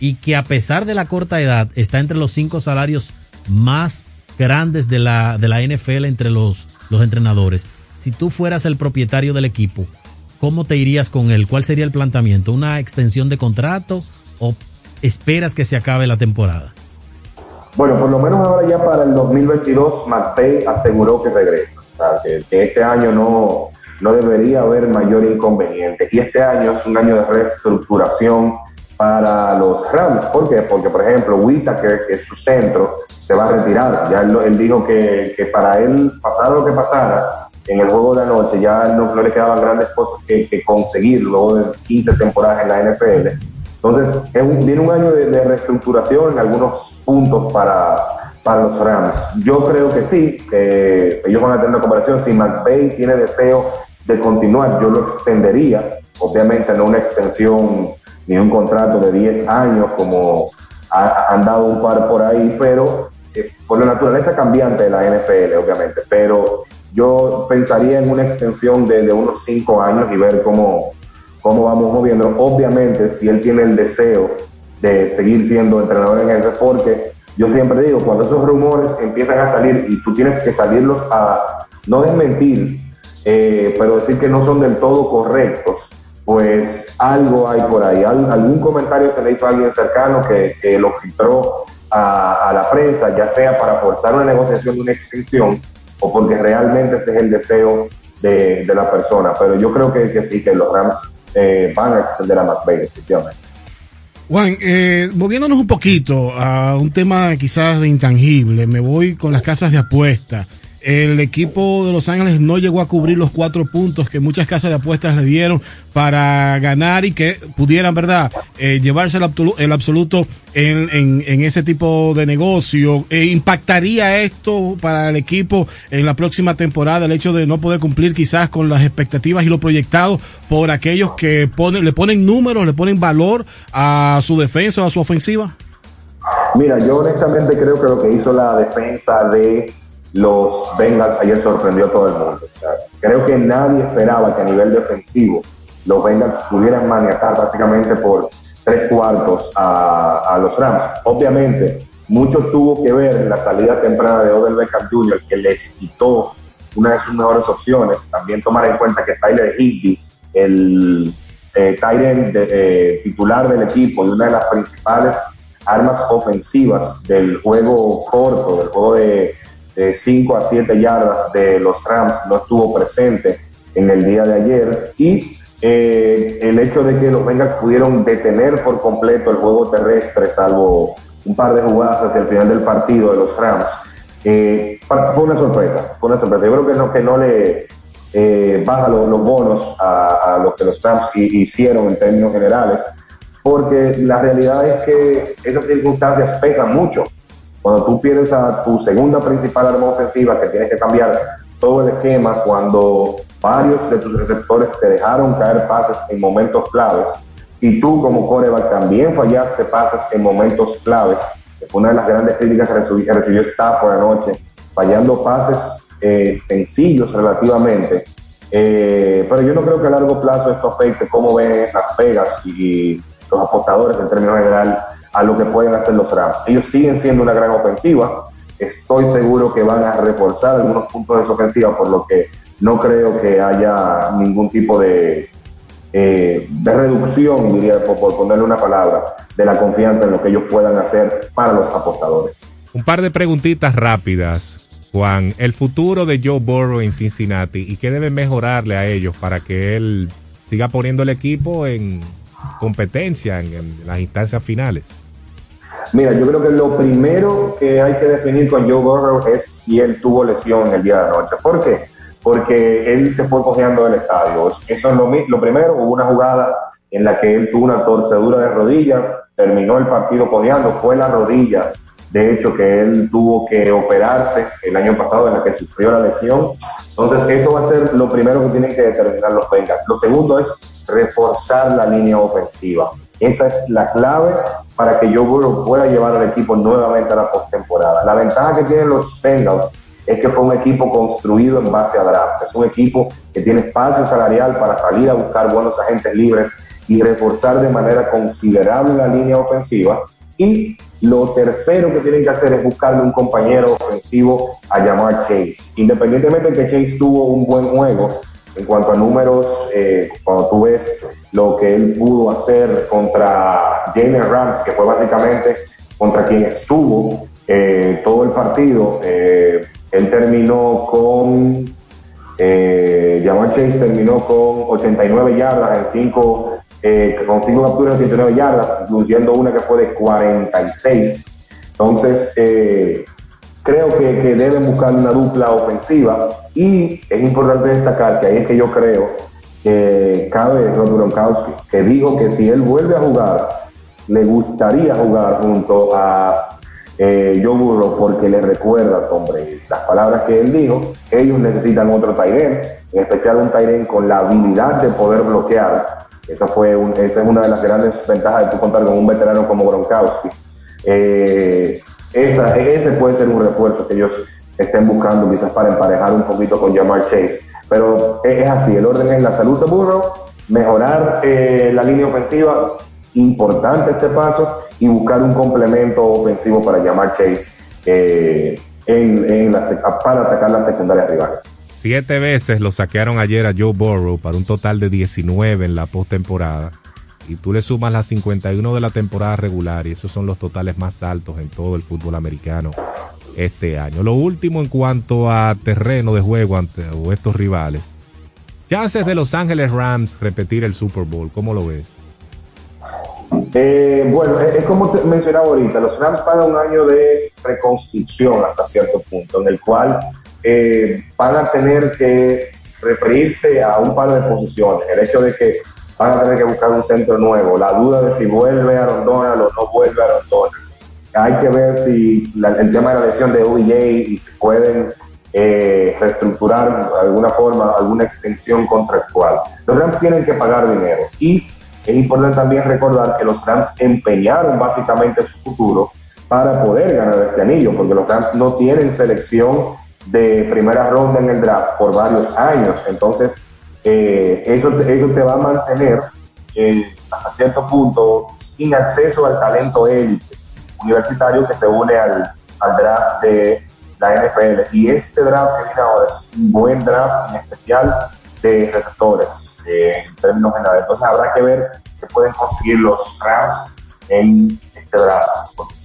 y que a pesar de la corta edad está entre los cinco salarios más grandes de la, de la NFL entre los, los entrenadores. Si tú fueras el propietario del equipo, ¿cómo te irías con él? ¿Cuál sería el planteamiento? ¿Una extensión de contrato o esperas que se acabe la temporada? Bueno, por lo menos ahora ya para el 2022, McVay aseguró que regresa. O sea, que, que este año no, no debería haber mayor inconveniente. Y este año es un año de reestructuración para los Rams. ¿Por qué? Porque, por ejemplo, Whitaker, que es su centro, se va a retirar. Ya él, él dijo que, que para él, pasara lo que pasara, en el juego de anoche ya no, no le quedaban grandes cosas que, que conseguir luego de 15 temporadas en la NFL. Entonces, es un- viene un año de, reestructuración en algunos puntos para, para los Rams. Yo creo que sí, que ellos van a tener una comparación. Si McVay tiene deseo de continuar, yo lo extendería. Obviamente no una extensión ni un contrato de 10 años como ha- han dado un par por ahí, pero por la naturaleza cambiante de la NFL, obviamente. Pero yo pensaría en una extensión de, unos 5 años y ver cómo, cómo vamos moviendo. Obviamente, si él tiene el deseo de seguir siendo entrenador en jefe, porque yo siempre digo, cuando esos rumores empiezan a salir y tú tienes que salirlos a no desmentir, eh, pero decir que no son del todo correctos, pues algo hay por ahí. Al- algún comentario se le hizo a alguien cercano que lo filtró a, a la prensa, ya sea para forzar una negociación de una extensión o porque realmente ese es el deseo de, de la persona. Pero yo creo que, que sí, que los Rams eh, van a extender a McVay, definitivamente. Juan, eh, un poquito a un tema quizás de intangible, me voy con las casas de apuesta. El equipo de Los Ángeles no llegó a cubrir los cuatro puntos que muchas casas de apuestas le dieron para ganar y que pudieran, ¿verdad?, eh, llevarse el, absolu- el absoluto en, en- en ese tipo de negocio. Eh, ¿Impactaría esto para el equipo en la próxima temporada el hecho de no poder cumplir quizás con las expectativas y lo proyectado por aquellos que ponen, le ponen números, le ponen valor a su defensa o a su ofensiva? Mira, yo honestamente creo que lo que hizo la defensa de los Bengals ayer sorprendió a todo el mundo. Creo que nadie esperaba que a nivel defensivo los Bengals pudieran maniatar prácticamente por tres cuartos a, los Rams. Obviamente, mucho tuvo que ver la salida temprana de Odell Beckham Jr., que les quitó una de sus mejores opciones. También tomar en cuenta que Tyler Higby, el eh, end de- eh, titular del equipo y una de las principales armas ofensivas del juego corto, del juego de 5 a 7 yardas de los Rams, no estuvo presente en el día de ayer. Y eh, el hecho de que los Bengals pudieron detener por completo el juego terrestre, salvo un par de jugadas hacia el final del partido de los Rams, eh, fue una sorpresa. Fue una sorpresa. Yo creo que no, que no le eh, baja los, bonos a, a que los Rams hi- hicieron en términos generales, porque la realidad es que esas circunstancias pesan mucho. Cuando tú pierdes a tu segunda principal arma ofensiva, que tienes que cambiar todo el esquema, cuando varios de tus receptores te dejaron caer pases en momentos claves, y tú como coreback también fallaste pases en momentos claves, una de las grandes críticas que recibió, recibió Stafford anoche, fallando pases eh, sencillos relativamente. Eh, pero yo no creo que a largo plazo esto afecte cómo ven Las Vegas y, y los apostadores en términos general a lo que pueden hacer los Rams. Ellos siguen siendo una gran ofensiva. Estoy seguro que van a reforzar algunos puntos de su ofensiva, por lo que no creo que haya ningún tipo de, eh, de reducción, diría, por, por ponerle una palabra, de la confianza en lo que ellos puedan hacer para los apostadores. Un par de preguntitas rápidas. Juan, el futuro de Joe Burrow en Cincinnati y qué deben mejorarle a ellos para que él siga poniendo el equipo en competencia en, en las instancias finales. Mira, yo creo que lo primero que hay que definir con Joe Burrow es si él tuvo lesión el día de anoche. ¿Por qué? Porque él se fue cojeando del estadio. Eso es lo, lo primero. Hubo una jugada en la que él tuvo una torcedura de rodilla, terminó el partido cojeando, fue la rodilla, de hecho, que él tuvo que operarse el año pasado en la que sufrió la lesión. Entonces, eso va a ser lo primero que tienen que determinar los Bengals. Lo segundo es reforzar la línea ofensiva. Esa es la clave para que Burrow pueda llevar al equipo nuevamente a la postemporada. La ventaja que tienen los Bengals es que fue un equipo construido en base a draft. Es un equipo que tiene espacio salarial para salir a buscar buenos agentes libres y reforzar de manera considerable la línea ofensiva. Y lo tercero que tienen que hacer es buscarle un compañero ofensivo a llamar Chase. Independientemente de que Chase tuvo un buen juego en cuanto a números, eh, cuando tú ves lo que él pudo hacer contra Jalen Rams, que fue básicamente contra quien estuvo eh, todo el partido, eh, él terminó con eh, Jamar Chase terminó con 89 yardas en 5 con 5 capturas de 89 yardas, incluyendo una que fue de 46. Entonces, creo que, que deben buscar una dupla ofensiva y es importante destacar que ahí es que yo creo que cabe Rob Gronkowski, que dijo que si él vuelve a jugar, le gustaría jugar junto a eh, Joe Burrow porque le recuerda Brady. Las palabras que él dijo, ellos necesitan otro Tyren, en especial un Tyren con la habilidad de poder bloquear. Esa, fue un- esa es una de las grandes ventajas de tu contar con un veterano como Gronkowski. Eh, esa, ese puede ser un refuerzo que ellos estén buscando quizás para emparejar un poquito con Jamar Chase. Pero es, así, el orden es la salud de Burrow, mejorar eh, la línea ofensiva, importante este paso, y buscar un complemento ofensivo para Jamar Chase eh, en, para atacar las secundarias rivales. Siete veces lo saquearon ayer a Joe Burrow para un total de 19 en la postemporada. Y tú le sumas las 51 de la temporada regular y esos son los totales más altos en todo el fútbol americano este año. Lo último en cuanto a terreno de juego ante estos rivales. Chances de Los Ángeles Rams repetir el Super Bowl, ¿cómo lo ves? Eh, bueno, es, como te mencionaba ahorita, los Rams pagan un año de reconstrucción hasta cierto punto, en el cual eh, van a tener que referirse a un par de posiciones. El hecho de que van a tener que buscar un centro nuevo, la duda de si vuelve a Donald o no vuelve a Donald. Hay que ver si la- el tema de la lesión de OBJ y si pueden eh, reestructurar de alguna forma alguna extensión contractual. Los Rams tienen que pagar dinero y es importante también recordar que los Rams empeñaron básicamente su futuro para poder ganar este anillo, porque los Rams no tienen selección de primera ronda en el draft por varios años. Entonces, eh, eso, eso te va a mantener eh, hasta cierto punto sin acceso al talento élite universitario que se une al, draft de la NFL. Y este draft que viene ahora es un buen draft, en especial de receptores, eh, en términos generales. Entonces habrá que ver qué pueden conseguir los Rams en este draft.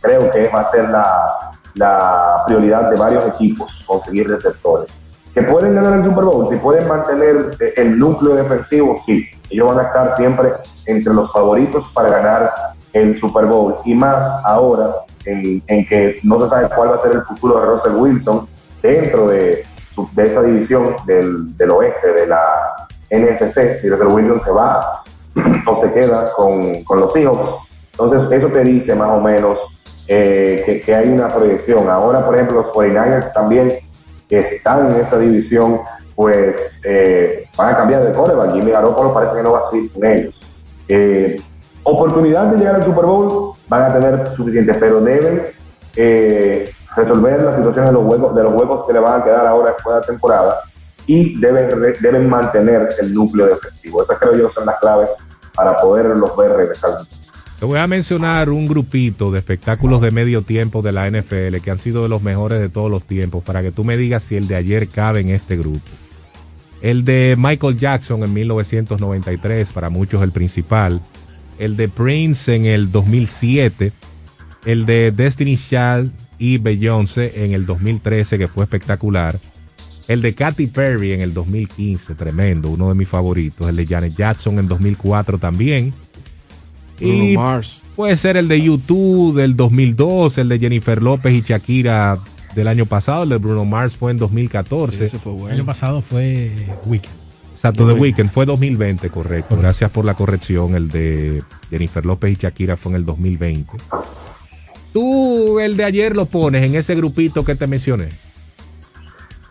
Creo que va a ser la, la prioridad de varios equipos conseguir receptores. Que pueden ganar el Super Bowl, si pueden mantener el núcleo defensivo, sí. Ellos van a estar siempre entre los favoritos para ganar el Super Bowl. Y más ahora en, en que no se sabe cuál va a ser el futuro de Russell Wilson dentro de, de esa división del, del oeste de la NFC, si Russell Wilson se va o se queda con, con los Seahawks. Entonces, eso te dice más o menos eh, que, que hay una proyección. Ahora, por ejemplo, los 49ers también están en esa división, pues eh, van a cambiar de coreback. Jimmy Garoppolo parece que no va a seguir con ellos. Eh, oportunidad de llegar al Super Bowl van a tener suficiente, pero deben eh, resolver la situación de los huecos, de los huecos que le van a quedar ahora después de la temporada y deben, deben mantener el núcleo defensivo. Esas creo yo son las claves para poderlos ver regresar. Te voy a mencionar un grupito de espectáculos de medio tiempo de la NFL que han sido de los mejores de todos los tiempos para que tú me digas si el de ayer cabe en este grupo. El de Michael Jackson en 1993, para muchos el principal. El de Prince en el 2007. El de Destiny Child y Beyoncé en el 2013, que fue espectacular. El de Katy Perry en el 2015, tremendo, uno de mis favoritos. El de Janet Jackson en 2004 también. Bruno y Mars. puede ser el de YouTube del 2002, el de Jennifer López y Shakira del año pasado. El de Bruno Mars fue en 2014. El año pasado fue Weekend. Exacto, The Weeknd fue 2020, correcto. Gracias por la corrección. El de Jennifer López y Shakira fue en el 2020. Tú el de ayer lo pones en ese grupito que te mencioné.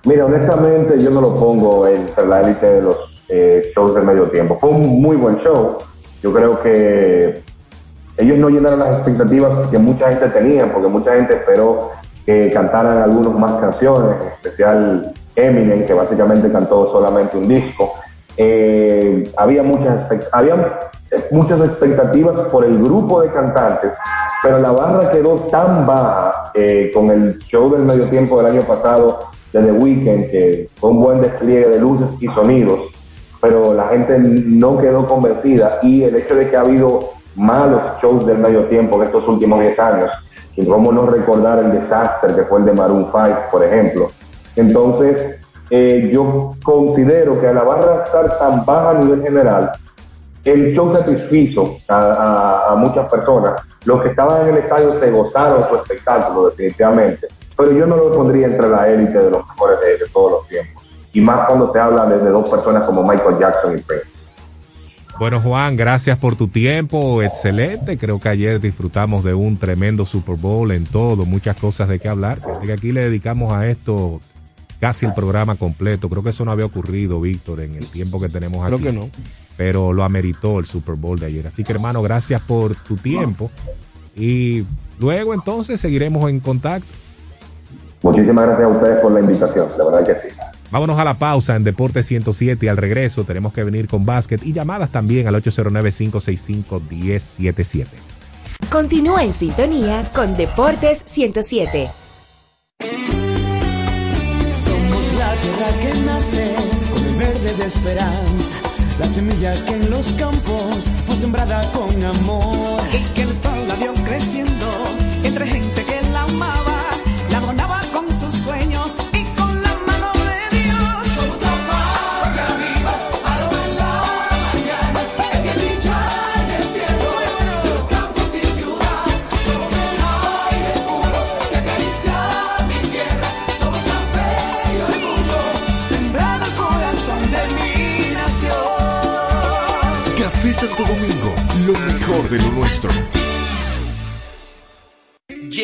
Mira, honestamente yo no lo pongo entre la élite de los eh, shows del medio tiempo. Fue un muy buen show. Yo creo que ellos no llenaron las expectativas que mucha gente tenía, porque mucha gente esperó que cantaran algunos más canciones, en especial Eminem, que básicamente cantó solamente un disco. Eh, había, muchas había muchas expectativas por el grupo de cantantes, pero la barra quedó tan baja eh, con el show del medio tiempo del año pasado de The Weeknd, que fue un buen despliegue de luces y sonidos, pero la gente no quedó convencida y el hecho de que ha habido malos shows del medio tiempo en estos últimos 10 años, y cómo no recordar el desastre que fue el de Maroon 5, por ejemplo. Entonces, eh, yo considero que a la barra estar tan baja a nivel general, el show satisfizo a, muchas personas. Los que estaban en el estadio se gozaron su espectáculo, definitivamente. Pero yo no lo pondría entre la élite de los mejores de, todos los tiempos. Y más cuando se habla de, dos personas como Michael Jackson y Prince. Bueno, Juan, gracias por tu tiempo. Excelente. Creo que ayer disfrutamos de un tremendo Super Bowl en todo, muchas cosas de qué hablar. Fíjate que aquí le dedicamos a esto casi el programa completo. Creo que eso no había ocurrido, Víctor, en el tiempo que tenemos aquí. Creo que no. Pero lo ameritó el Super Bowl de ayer. Así que, hermano, gracias por tu tiempo. Y luego entonces seguiremos en contacto. Muchísimas gracias a ustedes por la invitación, la verdad que sí. Vámonos a la pausa en Deportes 107 y al regreso tenemos que venir con básquet y llamadas también al 809-565-1077. Continúa en sintonía con Deportes 107. Tierra que nace con el verde de esperanza, la semilla que en los campos fue sembrada con amor y que el sol la vio creciendo entre gente que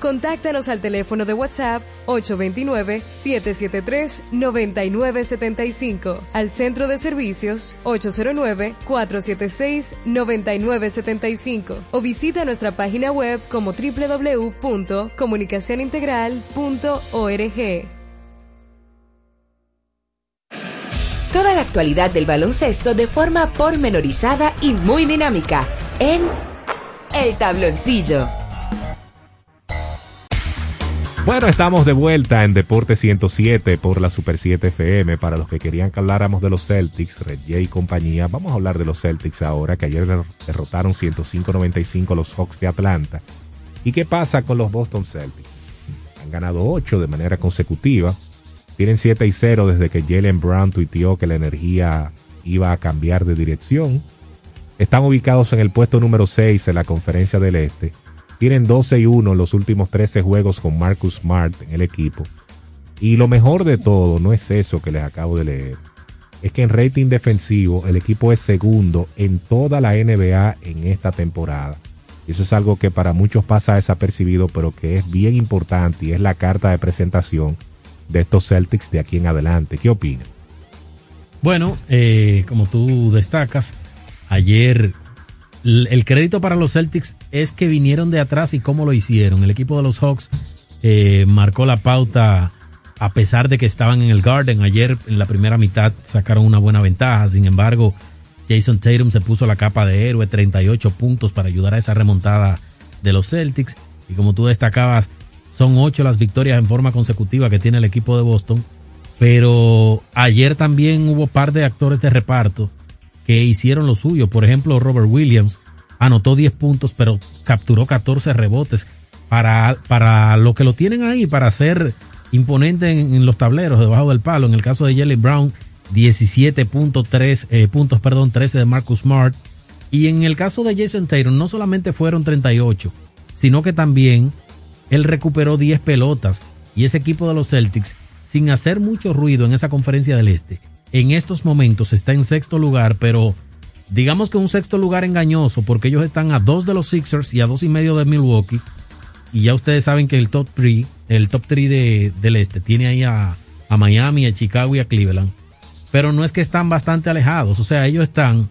Contáctanos al teléfono de WhatsApp 829-773-9975, al centro de servicios 809-476-9975 o visita nuestra página web como www.comunicacionintegral.org. Toda la actualidad del baloncesto de forma pormenorizada y muy dinámica en El Tabloncillo. Bueno, estamos de vuelta en Deporte 107 por la Super 7 FM. Para los que querían que habláramos de los Celtics, Red y compañía, vamos a hablar de los Celtics ahora, que ayer derrotaron 105-95 a los Hawks de Atlanta. ¿Y qué pasa con los Boston Celtics? Han ganado 8 de manera consecutiva. Tienen 7 y 0 desde que Jalen Brown tuiteó que la energía iba a cambiar de dirección. Están ubicados en el puesto número 6 en la conferencia del Este tienen 12 y 1 los últimos 13 juegos con Marcus Smart en el equipo. Y lo mejor de todo no es eso que les acabo de leer. Es que en rating defensivo el equipo es segundo en toda la NBA en esta temporada. Y eso es algo que para muchos pasa desapercibido, pero que es bien importante y es la carta de presentación de estos Celtics de aquí en adelante. ¿Qué opinan? Bueno, eh, como tú destacas, ayer el crédito para los Celtics es que vinieron de atrás y cómo lo hicieron. El equipo de los Hawks eh, marcó la pauta a pesar de que estaban en el Garden. Ayer en la primera mitad sacaron una buena ventaja. Sin embargo, Jason Tatum se puso la capa de héroe, 38 puntos para ayudar a esa remontada de los Celtics. Y como tú destacabas, son ocho las victorias en forma consecutiva que tiene el equipo de Boston. Pero ayer también hubo par de actores de reparto que hicieron lo suyo. Por ejemplo, Robert Williams anotó 10 puntos, pero capturó 14 rebotes. Para, para lo que lo tienen ahí, para ser imponente en, los tableros debajo del palo. En el caso de Jelly Brown, 17.3 eh, puntos, perdón, 13 de Marcus Smart. Y en el caso de Jason Taylor, no solamente fueron 38, sino que también él recuperó 10 pelotas. Y ese equipo de los Celtics, sin hacer mucho ruido en esa conferencia del Este, en estos momentos está en sexto lugar, pero digamos que un sexto lugar engañoso porque ellos están a dos de los Sixers y a dos y medio de Milwaukee. Y ya ustedes saben que el top 3, el top 3 del este, tiene ahí a, a Miami, a Chicago y a Cleveland. Pero no es que están bastante alejados, o sea, ellos están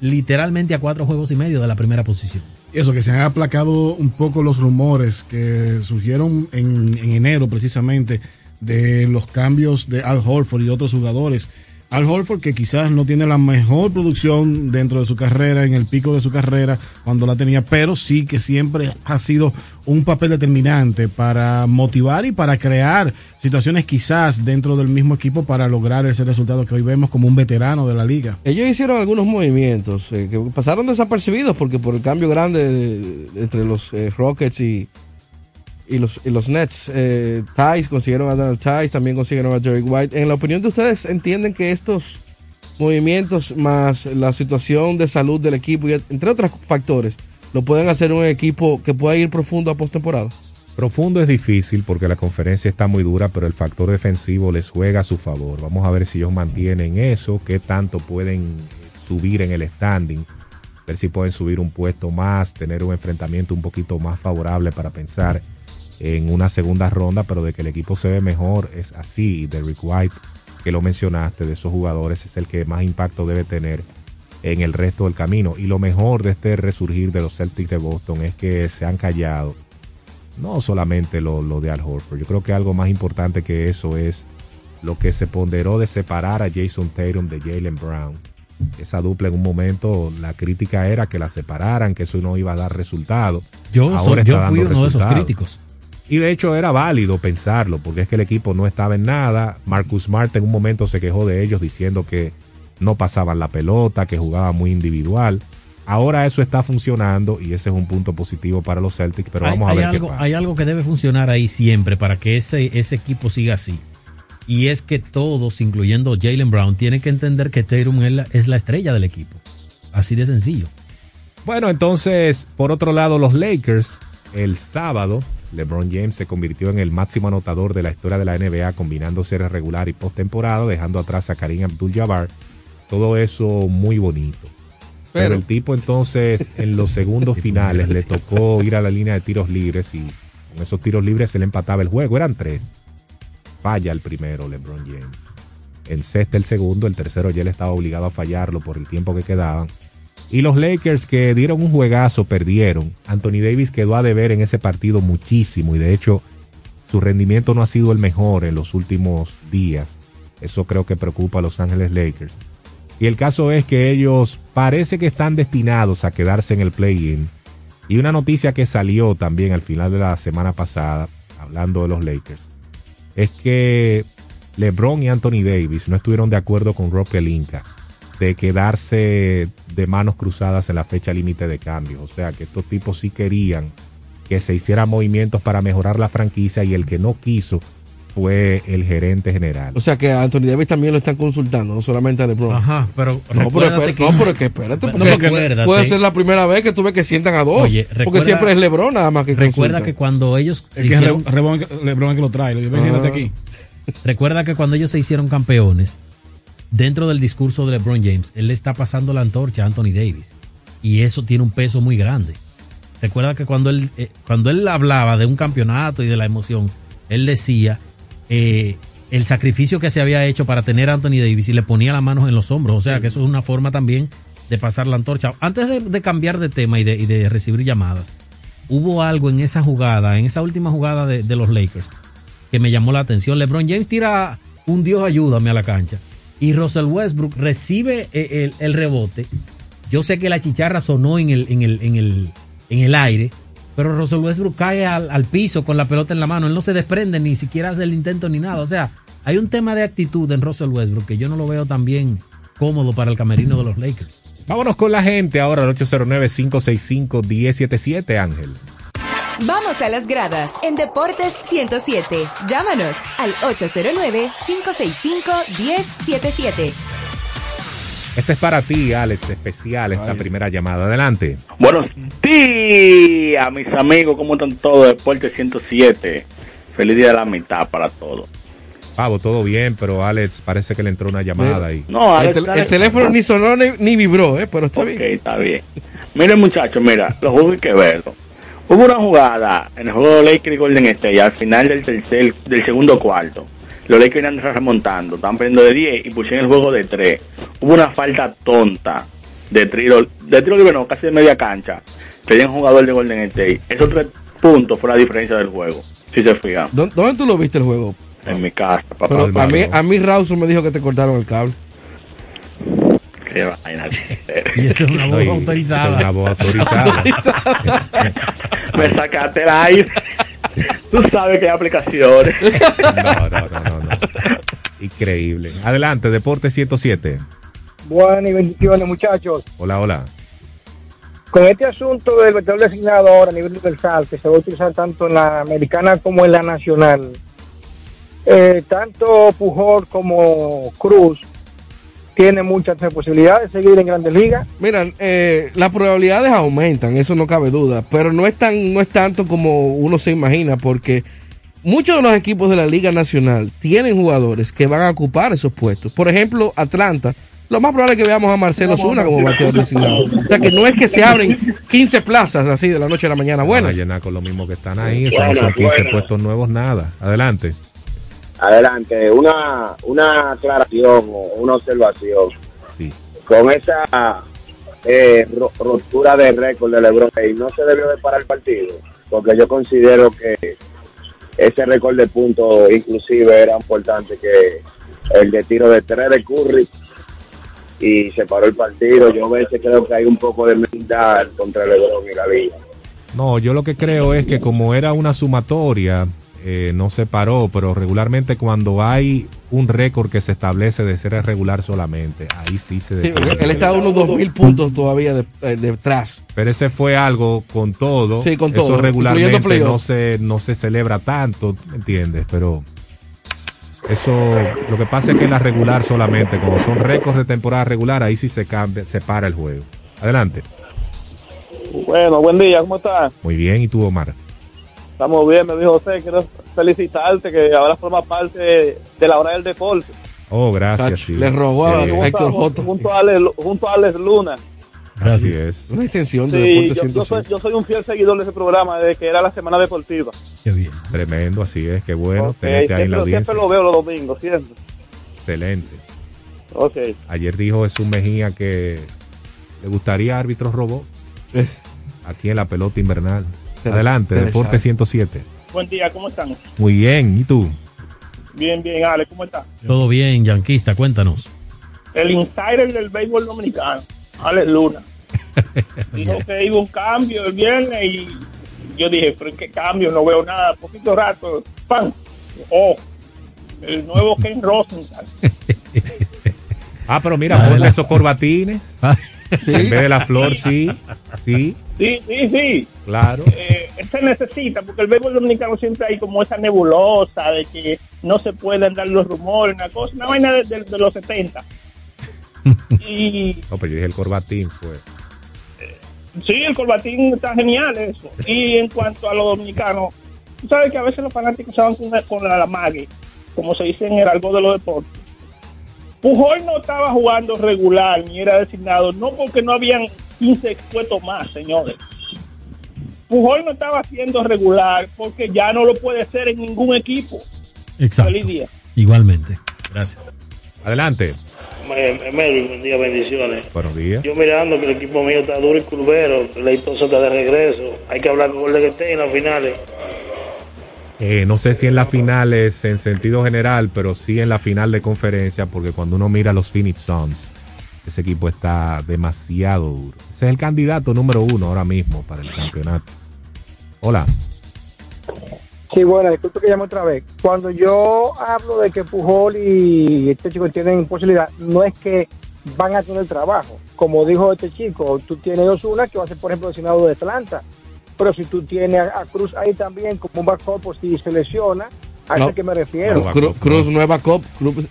literalmente a cuatro juegos y medio de la primera posición. Eso, que se han aplacado un poco los rumores que surgieron en, en enero precisamente de los cambios de Al Horford y otros jugadores al Horford, que quizás no tiene la mejor producción dentro de su carrera, en el pico de su carrera, cuando la tenía, pero sí que siempre ha sido un papel determinante para motivar y para crear situaciones quizás dentro del mismo equipo para lograr ese resultado que hoy vemos como un veterano de la liga. Ellos hicieron algunos movimientos eh, que pasaron desapercibidos porque por el cambio grande entre los eh, Rockets y, y los, y los Nets. Eh, Tice consiguieron a Donald Tice, también consiguieron a Jerry White. En la opinión de ustedes, ¿entienden que estos movimientos más la situación de salud del equipo y entre otros factores lo pueden hacer un equipo que pueda ir profundo a postemporada? Profundo es difícil porque la conferencia está muy dura, pero el factor defensivo les juega a su favor. Vamos a ver si ellos mantienen eso, qué tanto pueden subir en el standing, ver si pueden subir un puesto más, tener un enfrentamiento un poquito más favorable para pensar en una segunda ronda, pero de que el equipo se ve mejor es así. Derrick White, que lo mencionaste, de esos jugadores es el que más impacto debe tener en el resto del camino. Y lo mejor de este resurgir de los Celtics de Boston es que se han callado. No solamente lo, de Al Horford, yo creo que algo más importante que eso es lo que se ponderó de separar a Jason Tatum de Jalen Brown. Esa dupla en un momento, la crítica era que la separaran, que eso no iba a dar resultado. Yo, yo fui uno de esos críticos. Y de hecho era válido pensarlo, porque es que el equipo no estaba en nada. Marcus Smart en un momento se quejó de ellos diciendo que no pasaban la pelota, que jugaba muy individual. Ahora eso está funcionando y ese es un punto positivo para los Celtics, pero vamos a ver algo, qué pasa. Hay algo que debe funcionar ahí siempre para que ese, ese equipo siga así. Y es que todos, incluyendo Jalen Brown, tienen que entender que Tatum es la, es la estrella del equipo. Así de sencillo. Bueno, entonces, por otro lado, los Lakers el sábado LeBron James se convirtió en el máximo anotador de la historia de la NBA combinando series regular y postemporada, dejando atrás a Karim Abdul-Jabbar. Todo eso muy bonito. Pero, el tipo entonces en los segundos finales le tocó ir a la línea de tiros libres y con esos tiros libres se le empataba el juego. Eran tres. Falla el primero LeBron James. En sexta el segundo, el tercero ya él estaba obligado a fallarlo por el tiempo que quedaban. Y los Lakers que dieron un juegazo perdieron. Anthony Davis quedó a deber en ese partido muchísimo y de hecho su rendimiento no ha sido el mejor en los últimos días. Eso creo que preocupa a Los Ángeles Lakers. Y el caso es que ellos parece que están destinados a quedarse en el play-in. Y una noticia que salió también al final de la semana pasada hablando de los Lakers, es que LeBron y Anthony Davis no estuvieron de acuerdo con Rob Pelinka de quedarse de manos cruzadas en la fecha límite de cambios. O sea que estos tipos sí querían que se hicieran movimientos para mejorar la franquicia y el que no quiso fue el gerente general. O sea que a Anthony Davis también lo están consultando, no solamente a LeBron. Ajá, pero no, pero, espérate, que- no, pero que espérate, No, porque recuérdate. puede ser la primera vez que tú ves que sientan a dos. Oye, porque siempre es LeBron nada más que Recuerda consulta. que cuando ellos se Es que hicieron- Rebón- LeBron es que lo trae. Ven, Ah. aquí. Recuerda que cuando ellos se hicieron campeones, dentro del discurso de LeBron James, él le está pasando la antorcha a Anthony Davis. Y eso tiene un peso muy grande. Recuerda que cuando él, eh, cuando él hablaba de un campeonato y de la emoción, él decía eh, el sacrificio que se había hecho para tener a Anthony Davis y le ponía las manos en los hombros. O sea que eso es una forma también de pasar la antorcha. Antes de, cambiar de tema y de, recibir llamadas, hubo algo en esa jugada, en esa última jugada de los Lakers, que me llamó la atención. LeBron James tira un Dios ayúdame a la cancha y Russell Westbrook recibe eh, el, el rebote. Yo sé que la chicharra sonó en el, en el, en el, en el aire, pero Russell Westbrook cae al, al piso con la pelota en la mano. Él no se desprende, ni siquiera hace el intento ni nada. O sea, hay un tema de actitud en Russell Westbrook que yo no lo veo tan bien cómodo para el camerino de los Lakers. Vámonos con la gente ahora al 809-565-1077, Ángel. Vamos a las gradas en Deportes 107. Llámanos al 809-565-1077. Este es para ti, Alex, especial, esta primera llamada. Adelante. Buenos días, mis amigos. ¿Cómo están todos? Deporte 107. Feliz día de la mitad para todos. Pavo, todo bien, pero Alex parece que le entró una llamada ahí. No, el, Alex, tel- el teléfono ni sonó ni, ni vibró, ¿eh? pero está Ok, bien. está bien. Miren, muchachos, mira, los juegos hay que verlos. Hubo una jugada en el juego de Lakers y Golden State al final del tercer, del segundo cuarto. Los Lakers iban remontando, estaban perdiendo de 10 y pusieron el juego de 3. Hubo una falta tonta de tiro, de tiro libre, no, casi de media cancha. Pedían un jugador de Golden State. Esos tres puntos fue la diferencia del juego, si se fijan. ¿Dó- ¿Dónde tú lo viste el juego? En mi casa, papá. Pero a mí, a mí Rawson me dijo que te cortaron el cable. Qué vaina. Y eso es una voz autorizada. es una voz autorizada. Me sacaste el aire. Tú sabes que hay aplicaciones. No, no, no, no, no. Increíble. Adelante, Deporte 107. Buenas y bendiciones, muchachos. Hola, hola. Con este asunto del vetor designado ahora a nivel universal, que se va a utilizar tanto en la americana como en la nacional, eh, tanto Pujol como Cruz tienen muchas posibilidades de seguir en grandes ligas. Mira, eh, las probabilidades aumentan, eso no cabe duda, pero no es, tan, no es tanto como uno se imagina, porque muchos de los equipos de la Liga Nacional tienen jugadores que van a ocupar esos puestos. Por ejemplo, Atlanta, lo más probable es que veamos a Marcelo Zuna como bateador designado. O sea que no es que se abren 15 plazas así de la noche a la mañana. Van a Buenas. llenar con lo mismo que están ahí. Eso no son 15 buenas. puestos nuevos, nada. Adelante. Adelante, una, una aclaración o una observación. Sí. Con esa eh, ro- rotura de récord de LeBron, James, no se debió de parar el partido, porque yo considero que ese récord de puntos inclusive era importante que el de tiro de tres de Curry y se paró el partido. Yo a veces creo que hay un poco de maldad contra LeBron y la liga. No, yo lo que creo es que como era una sumatoria, eh, no se paró, pero regularmente cuando hay un récord que se establece de ser regular solamente, ahí sí se Sí, él está a unos 2.000 puntos todavía de- eh, detrás. Pero ese fue algo con todo. Sí, con Eso todo, regularmente incluyendo no se, no se celebra tanto, ¿me ¿entiendes? Pero eso, lo que pasa es que la regular solamente, como son récords de temporada regular, ahí sí se cambia, se para el juego. Adelante. Bueno, buen día, ¿cómo estás? Muy bien, ¿y tú, Omar? Estamos bien, me dijo José, quiero felicitarte que ahora forma parte de la hora del deporte. Oh, gracias. Tach, sí. le robó a Eh, Héctor Junto- J. Junto a Alex, junto a Alex Luna. Así es. Una extensión de Sí, Deporte yo, yo 105. soy, yo soy un fiel seguidor de ese programa desde que era la Semana Deportiva. Qué bien. Tremendo, así es, qué bueno Ok, tenerte ahí en la siempre, audiencia. siempre lo veo los domingos, siempre. Excelente. Ok. Ayer dijo Jesús Mejía que le gustaría árbitros robot aquí en la pelota invernal. Adelante. Deporte 107. Buen día, ¿cómo están? Muy bien, ¿y tú? Bien, bien, Alex, ¿cómo estás? Todo bien, Yanquista, cuéntanos. El insider del béisbol dominicano, Alex Luna. Dijo que iba un cambio el viernes y yo dije, pero qué cambio, no veo nada, poquito rato, ¡pam! Oh, el nuevo Ken Rosenthal. Ah, pero mira, ponle esos corbatines. En vez de la flor, sí. Sí, Sí, sí, sí. claro. Eh, se necesita, porque el béisbol dominicano siempre hay como esa nebulosa de que no se pueden dar los rumores, una cosa, una vaina de, de- de los 70. y No, pero yo dije el corbatín, pues. sí, el corbatín está genial eso. Y en cuanto a los dominicanos, tú sabes que a veces los fanáticos se van con, con la, la mague, como se dice en el algo de los deportes. Pujol no estaba jugando regular ni era designado, no porque no habían 15 expuestos más, señores. Pujol no estaba siendo regular porque ya no lo puede ser en ningún equipo. Exacto. Feliz día. Igualmente. Gracias. Adelante. Me- Melvin, buen día, bendiciones. Buenos días. Yo mirando que el equipo mío está duro y curvero, Leitoso está de regreso. Hay que hablar con Golden State en las finales. Eh, no sé si en las finales en sentido general, pero sí en la final de conferencia, porque cuando uno mira a los Phoenix Suns, ese equipo está demasiado duro. Es el candidato número uno ahora mismo para el campeonato. Hola. Sí, bueno, disculpe que llame otra vez. Cuando yo hablo de que Pujol y este chico tienen posibilidad, no es que van a tener trabajo. Como dijo este chico, tú tienes Osuna que va a ser, por ejemplo, designado de Atlanta. Pero si tú tienes a Cruz ahí también como un backup, pues si se lesiona, a No. que me refiero. Cru- Cruz, no es backup,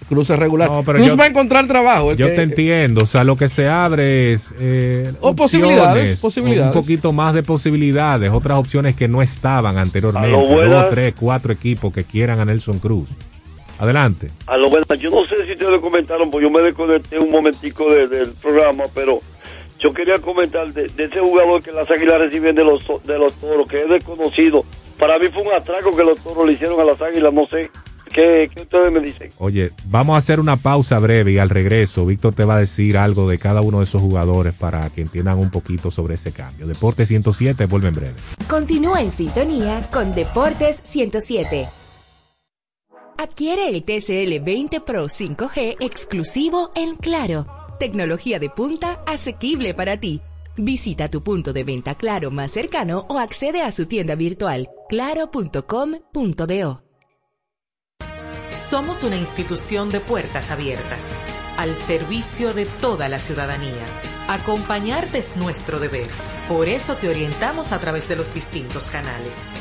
Cruz, regular. pero Cruz yo- va a encontrar trabajo. Yo que- te entiendo, o sea, lo que se abre es eh, O posibilidades, opciones, posibilidades. un poquito más de posibilidades, otras opciones que no estaban anteriormente, dos, tres, cuatro equipos que quieran a Nelson Cruz. Adelante. A lo bueno, yo no sé si ustedes lo comentaron, porque yo me desconecté un momentico de- del programa, pero yo quería comentar de, de ese jugador que las águilas reciben de los, de los toros, que es desconocido. Para mí fue un atraco que los toros le hicieron a las águilas, no sé. ¿Qué, qué ustedes me dicen? Oye, vamos a hacer una pausa breve y al regreso Víctor te va a decir algo de cada uno de esos jugadores para que entiendan un poquito sobre ese cambio. Deporte 107 vuelve en breve. Continúa en sintonía con Deportes 107. Adquiere el TCL 20 Pro 5G exclusivo en Claro. Tecnología de punta asequible para ti. Visita tu punto de venta Claro más cercano o accede a su tienda virtual claro.com.do. Somos una institución de puertas abiertas, al servicio de toda la ciudadanía. Acompañarte es nuestro deber. Por eso te orientamos a través de los distintos canales.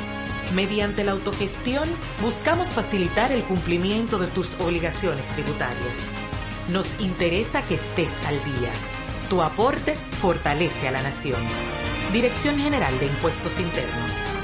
Mediante la autogestión, buscamos facilitar el cumplimiento de tus obligaciones tributarias. Nos interesa que estés al día. Tu aporte fortalece a la nación. Dirección General de Impuestos Internos.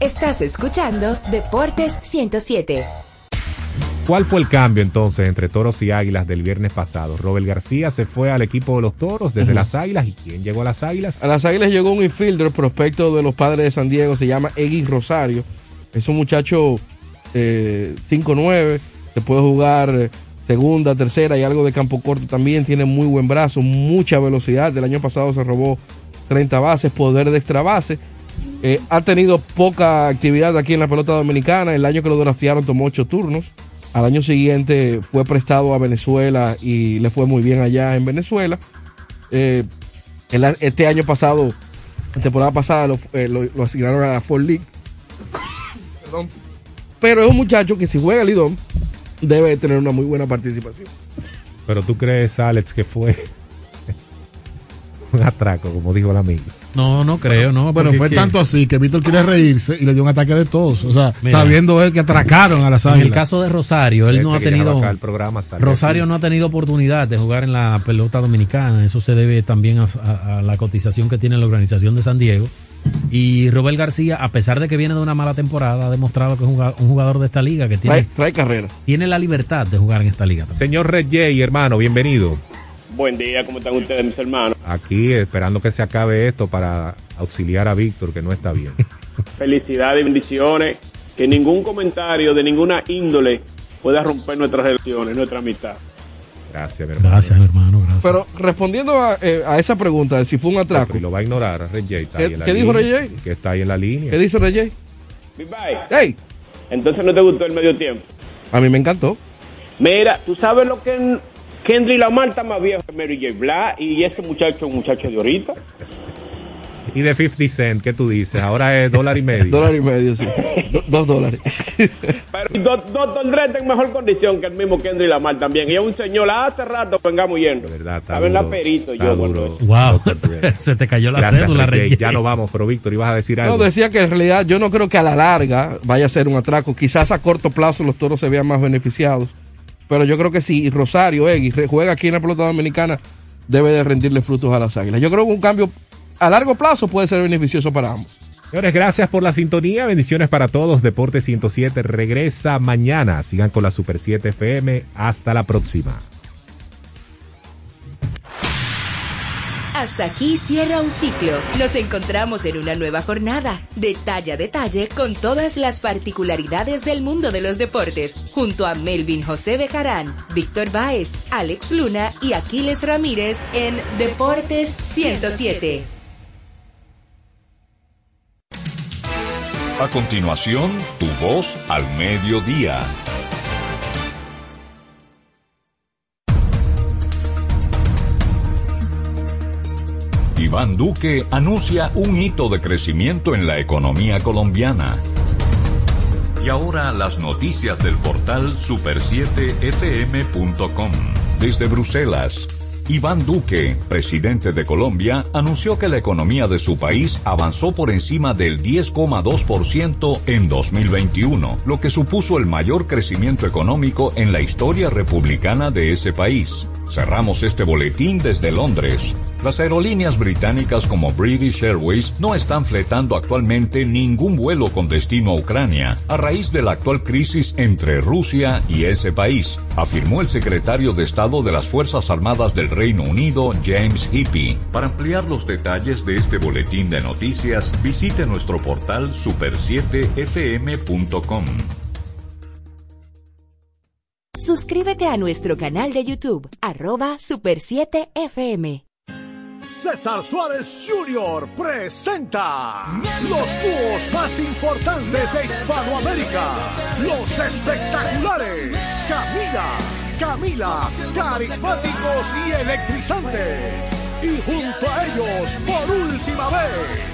Estás escuchando Deportes 107. ¿Cuál fue el cambio entonces entre Toros y Águilas del viernes pasado? Robert García se fue al equipo de los Toros desde las Águilas y ¿quién llegó a las Águilas? A las Águilas llegó un infielder prospecto de los padres de San Diego, se llama Eggy Rosario. Es un muchacho eh, 5'9, se puede jugar eh, segunda, tercera y algo de campo corto también. Tiene muy buen brazo, mucha velocidad. El año pasado se robó 30 bases, poder de extra base. Eh, ha tenido poca actividad aquí en la pelota dominicana. El año que lo draftearon tomó ocho turnos. Al año siguiente fue prestado a Venezuela y le fue muy bien allá en Venezuela. Eh, este año pasado, la temporada pasada, lo, eh, asignaron a la Ford League. Perdón. Pero es un muchacho que si juega el Lidón, debe tener una muy buena participación. Pero tú crees, Alex, que fue un atraco, como dijo el amigo. No, no creo, no. Bueno, fue que- tanto así que Víctor quiere reírse y le dio un ataque de todos. O sea, Mira. sabiendo él que atracaron a las En el caso de Rosario, él Este no ha tenido. al programa Rosario aquí. no ha tenido oportunidad de jugar en la pelota dominicana. Eso se debe también a, a- a la cotización que tiene la organización de San Diego. Y Robert García, a pesar de que viene de una mala temporada, ha demostrado que es un jugador, de esta liga que tiene, Trae, trae carrera. tiene la libertad de jugar en esta liga. también. Señor Red Jay, hermano, bienvenido. Buen día, ¿cómo están ustedes, mis hermanos? Aquí esperando que se acabe esto para auxiliar a Víctor, que no está bien. Felicidades y bendiciones. Que ningún comentario de ninguna índole pueda romper nuestras relaciones, nuestra amistad. Gracias, mi hermano. Gracias, hermano. Gracias. Pero respondiendo a, eh, a esa pregunta de si fue un atraco, Y lo va a ignorar, Rey está ¿Qué- ahí en la qué dijo Rey J? Que está ahí en la línea. ¿qué dice Rey Bye bye. Hey, Entonces no te gustó el medio tiempo. a mí me encantó. Mira, tú sabes lo que Kendrick Lamar está más viejo que Mary J. Blige y ese muchacho es un muchacho de ahorita. Y de 50 Cent, ¿qué tú dices? Ahora es dólar y medio. Dólar y medio, sí. Do- dos dólares. Pero Do- Dr. Dre está en mejor condición que el mismo Kendrick Lamar también. Y es un señor, hace rato vengamos yendo. verdad, está Saben la duro, perito está yo. duro. Wow, se te cayó la Gracias, cédula. Rey. Ya no vamos, pero Víctor, ibas a decir algo. No, decía que en realidad yo no creo que a la larga vaya a ser un atraco. Quizás a corto plazo los toros se vean más beneficiados. Pero yo creo que si Rosario Egui re- juega aquí en la pelota dominicana, debe de rendirle frutos a las águilas. Yo creo que un cambio a largo plazo puede ser beneficioso para ambos. Señores, gracias por la sintonía. Bendiciones para todos. Deporte 107 regresa mañana. Sigan con la Super 7 FM. Hasta la próxima. Hasta aquí cierra un ciclo. Nos encontramos en una nueva jornada, detalle a detalle, con todas las particularidades del mundo de los deportes, junto a Melvin José Bejarán, Víctor Báez, Alex Luna y Aquiles Ramírez en Deportes 107. A continuación, tu voz al mediodía. Iván Duque anuncia un hito de crecimiento en la economía colombiana. Y ahora las noticias del portal super7fm.com. Desde Bruselas, Iván Duque, presidente de Colombia, anunció que la economía de su país avanzó por encima del 10,2% en 2021, lo que supuso el mayor crecimiento económico en la historia republicana de ese país. Cerramos este boletín desde Londres. Las aerolíneas británicas como British Airways no están fletando actualmente ningún vuelo con destino a Ucrania a raíz de la actual crisis entre Rusia y ese país, afirmó el secretario de Estado de las Fuerzas Armadas del Reino Unido, James Hippie. Para ampliar los detalles de este boletín de noticias, visite nuestro portal super7fm.com. Suscríbete a nuestro canal de YouTube, arroba Super 7 FM. César Suárez Jr. presenta los dúos más importantes de Hispanoamérica, los espectaculares Camila, Camila, carismáticos y electrizantes. Y junto a ellos, por última vez,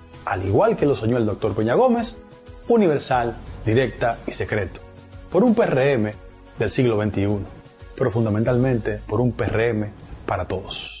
al igual que lo soñó el doctor Peña Gómez, universal, directa y secreto, por un PRM del siglo XXI, pero fundamentalmente por un PRM para todos.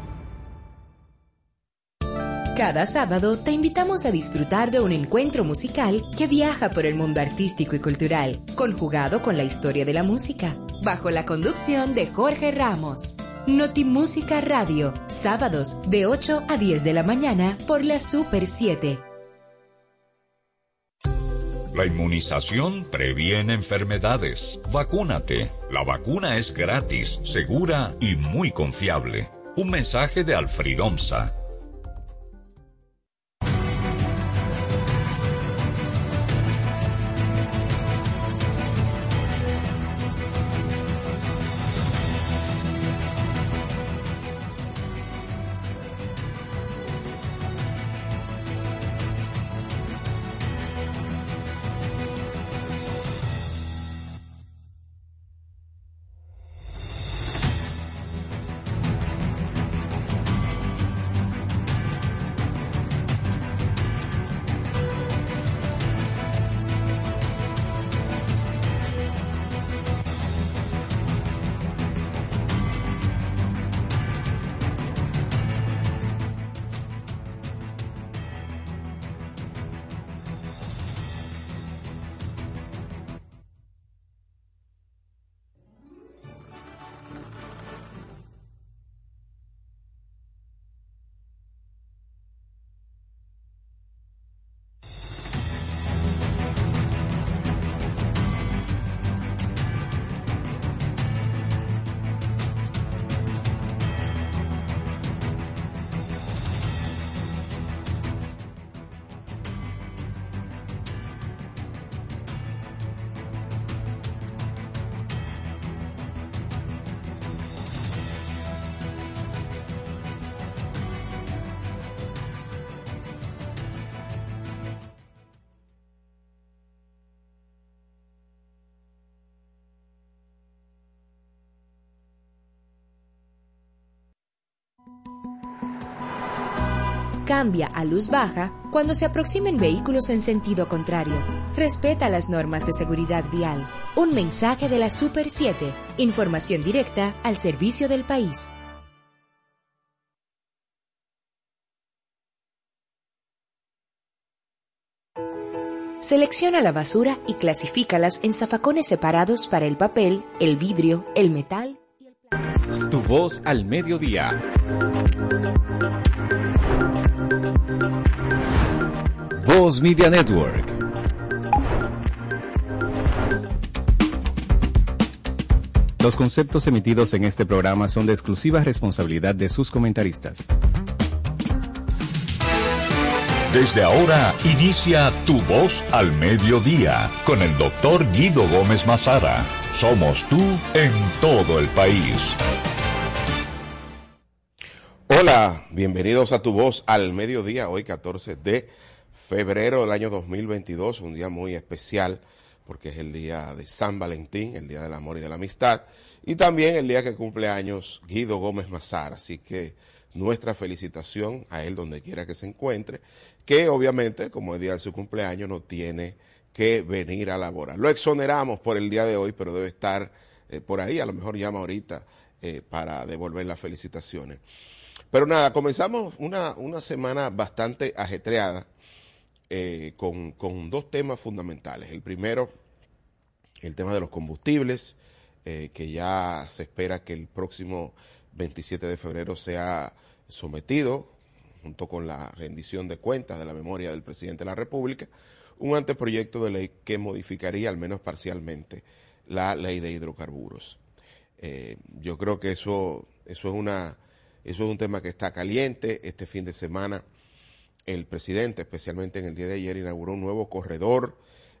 Cada sábado te invitamos a disfrutar de un encuentro musical que viaja por el mundo artístico y cultural, conjugado con la historia de la música, bajo la conducción de Jorge Ramos. Notimúsica Radio, sábados de 8 a 10 de la mañana por la Super 7. La inmunización previene enfermedades. Vacúnate. La vacuna es gratis, segura y muy confiable. Un mensaje de Alfridomsa Cambia a luz baja cuando se aproximen vehículos en sentido contrario. Respeta las normas de seguridad vial. Un mensaje de la Super 7. Información directa al servicio del país. Selecciona la basura y clasifícalas en zafacones separados para el papel, el vidrio, el metal. Tu voz al mediodía. Voz Media Network. Los conceptos emitidos en este programa son de exclusiva responsabilidad de sus comentaristas. Desde ahora inicia Tu Voz al Mediodía con el doctor Guido Gómez Mazara. Somos tú en todo el país. Hola, bienvenidos a Tu Voz al Mediodía, hoy 14 de febrero del año 2022, un día muy especial porque es el día de San Valentín, el día del amor y de la amistad, y también el día que cumple años Guido Gómez Mazar, así que nuestra felicitación a él donde quiera que se encuentre, que obviamente, como es día de su cumpleaños, no tiene que venir a laborar. Lo exoneramos por el día de hoy, pero debe estar eh, por ahí, a lo mejor llama ahorita eh, para devolver las felicitaciones. Pero nada, comenzamos una, una semana bastante ajetreada eh, con, dos temas fundamentales. El primero, el tema de los combustibles, eh, que ya se espera que el próximo 27 de febrero sea sometido, junto con la rendición de cuentas de la memoria del presidente de la República, un anteproyecto de ley que modificaría, al menos parcialmente, la ley de hidrocarburos. Eh, yo creo que eso, eso es una, eso es un tema que está caliente. Este fin de semana el presidente, especialmente en el día de ayer, inauguró un nuevo corredor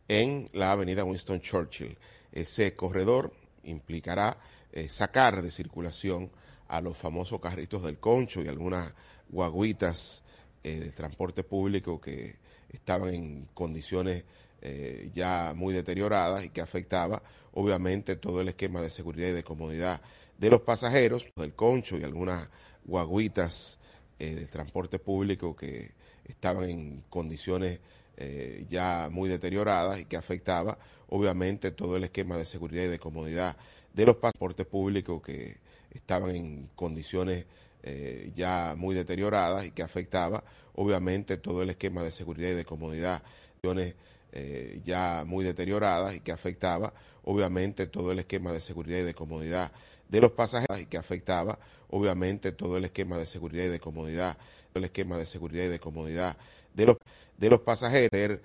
en la avenida Winston Churchill. Ese corredor implicará eh, sacar de circulación a los famosos carritos del concho y algunas guaguitas eh, de transporte público que estaban en condiciones eh, ya muy deterioradas y que afectaba obviamente todo el esquema de seguridad y de comodidad de los pasajeros, del concho y algunas guaguitas de transporte público que estaban en condiciones ya muy deterioradas y que afectaba obviamente todo el esquema de seguridad y de comodidad de los transportes públicos que estaban en condiciones eh, ya muy deterioradas y que afectaba obviamente todo el esquema de seguridad y de comodidad. Eh, ya muy deterioradas y que afectaba obviamente todo el esquema de seguridad y de comodidad de los pasajeros y que afectaba obviamente todo el esquema de seguridad y de comodidad el esquema de seguridad y de comodidad de los de los pasajeros